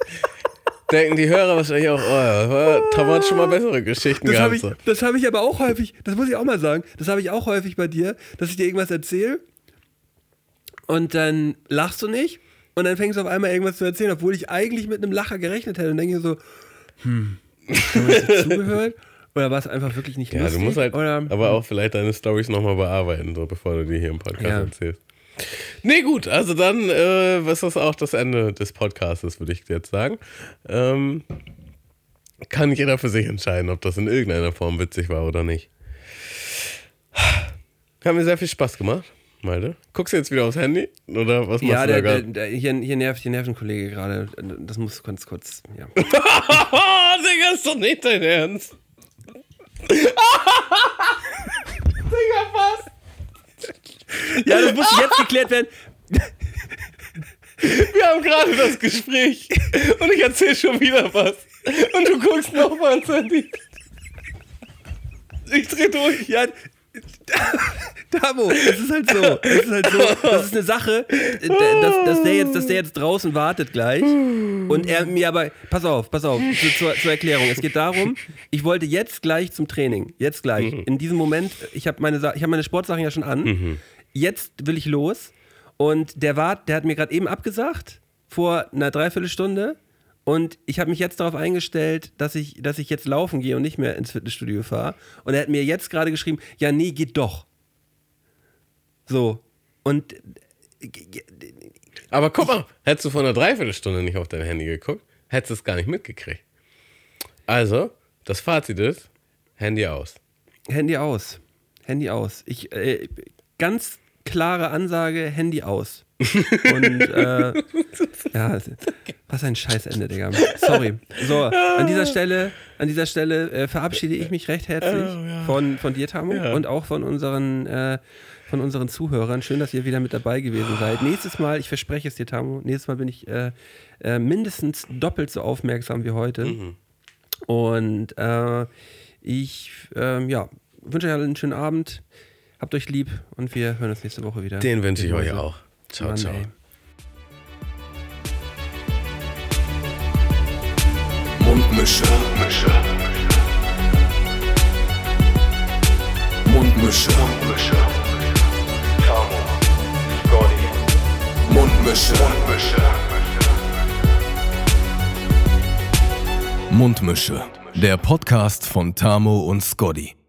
denken die Hörer wahrscheinlich auch, oh, Tom hat schon mal bessere Geschichten Das habe gehabt. ich, so. das hab ich aber auch häufig, das muss ich auch mal sagen, das habe ich auch häufig bei dir, dass ich dir irgendwas erzähle und dann lachst du nicht und dann fängst du auf einmal irgendwas zu erzählen, obwohl ich eigentlich mit einem Lacher gerechnet hätte und denke so, hm, haben wir jetzt zugehört? Oder war es einfach wirklich nicht Ja, lustig? du musst halt oder, aber auch vielleicht deine Stories nochmal bearbeiten, so bevor du die hier im Podcast Ja. erzählst. Nee, gut, also dann äh, ist das auch das Ende des Podcasts, würde ich jetzt sagen. Ähm, kann jeder für sich entscheiden, ob das in irgendeiner Form witzig war oder nicht. Hat mir sehr viel Spaß gemacht, Malte. Guckst du jetzt wieder aufs Handy? Oder was machst ja, du da gerade? hier, hier, nervt, hier nervt ein Kollege gerade. Das muss ganz kurz. Ja. Digga, ist doch nicht dein Ernst. Digga, was? Ja, das muss jetzt geklärt werden. Wir haben gerade das Gespräch und ich erzähle schon wieder was. Und du guckst nochmal ans Handy. Ich dreh durch. Ja, Damo, es ist halt so. Es ist halt so. Das ist eine Sache, dass, dass, der jetzt, dass der jetzt draußen wartet gleich. Und er mir aber. Pass auf, pass auf, zu, zur, zur Erklärung. Es geht darum, ich wollte jetzt gleich zum Training. Jetzt gleich. In diesem Moment, ich habe meine, ich hab meine Sportsachen ja schon an. Jetzt will ich los. Und der Wart, der hat mir gerade eben abgesagt, vor einer Dreiviertelstunde. Und ich habe mich jetzt darauf eingestellt, dass ich, dass ich jetzt laufen gehe und nicht mehr ins Fitnessstudio fahre. Und er hat mir jetzt gerade geschrieben, ja, nee, geht doch. So. Und Aber guck mal, hättest du vor einer Dreiviertelstunde nicht auf dein Handy geguckt, hättest du es gar nicht mitgekriegt. Also, das Fazit ist, Handy aus. Handy aus. Handy aus. Ich, äh, ganz klare Ansage, Handy aus. Und äh, ja, was ein Scheißende, Digga. Sorry. So, an dieser Stelle, an dieser Stelle äh, verabschiede ich mich recht herzlich von, von dir, Tamo, und auch von unseren, äh, von unseren Zuhörern. Schön, dass ihr wieder mit dabei gewesen seid. Nächstes Mal, ich verspreche es dir, Tamo, nächstes Mal bin ich äh, äh, mindestens doppelt so aufmerksam wie heute. Und äh, ich ähm, ja, wünsche euch einen schönen Abend. Habt euch lieb und wir hören uns nächste Woche wieder. Den wünsche ich euch auch. Ciao, Mann, ciao. ey. Mundmische. Mundmische. Mundmische. Tamo, Scotty, Mundmische. Mundmische. Der Podcast von Tamo und Scotty.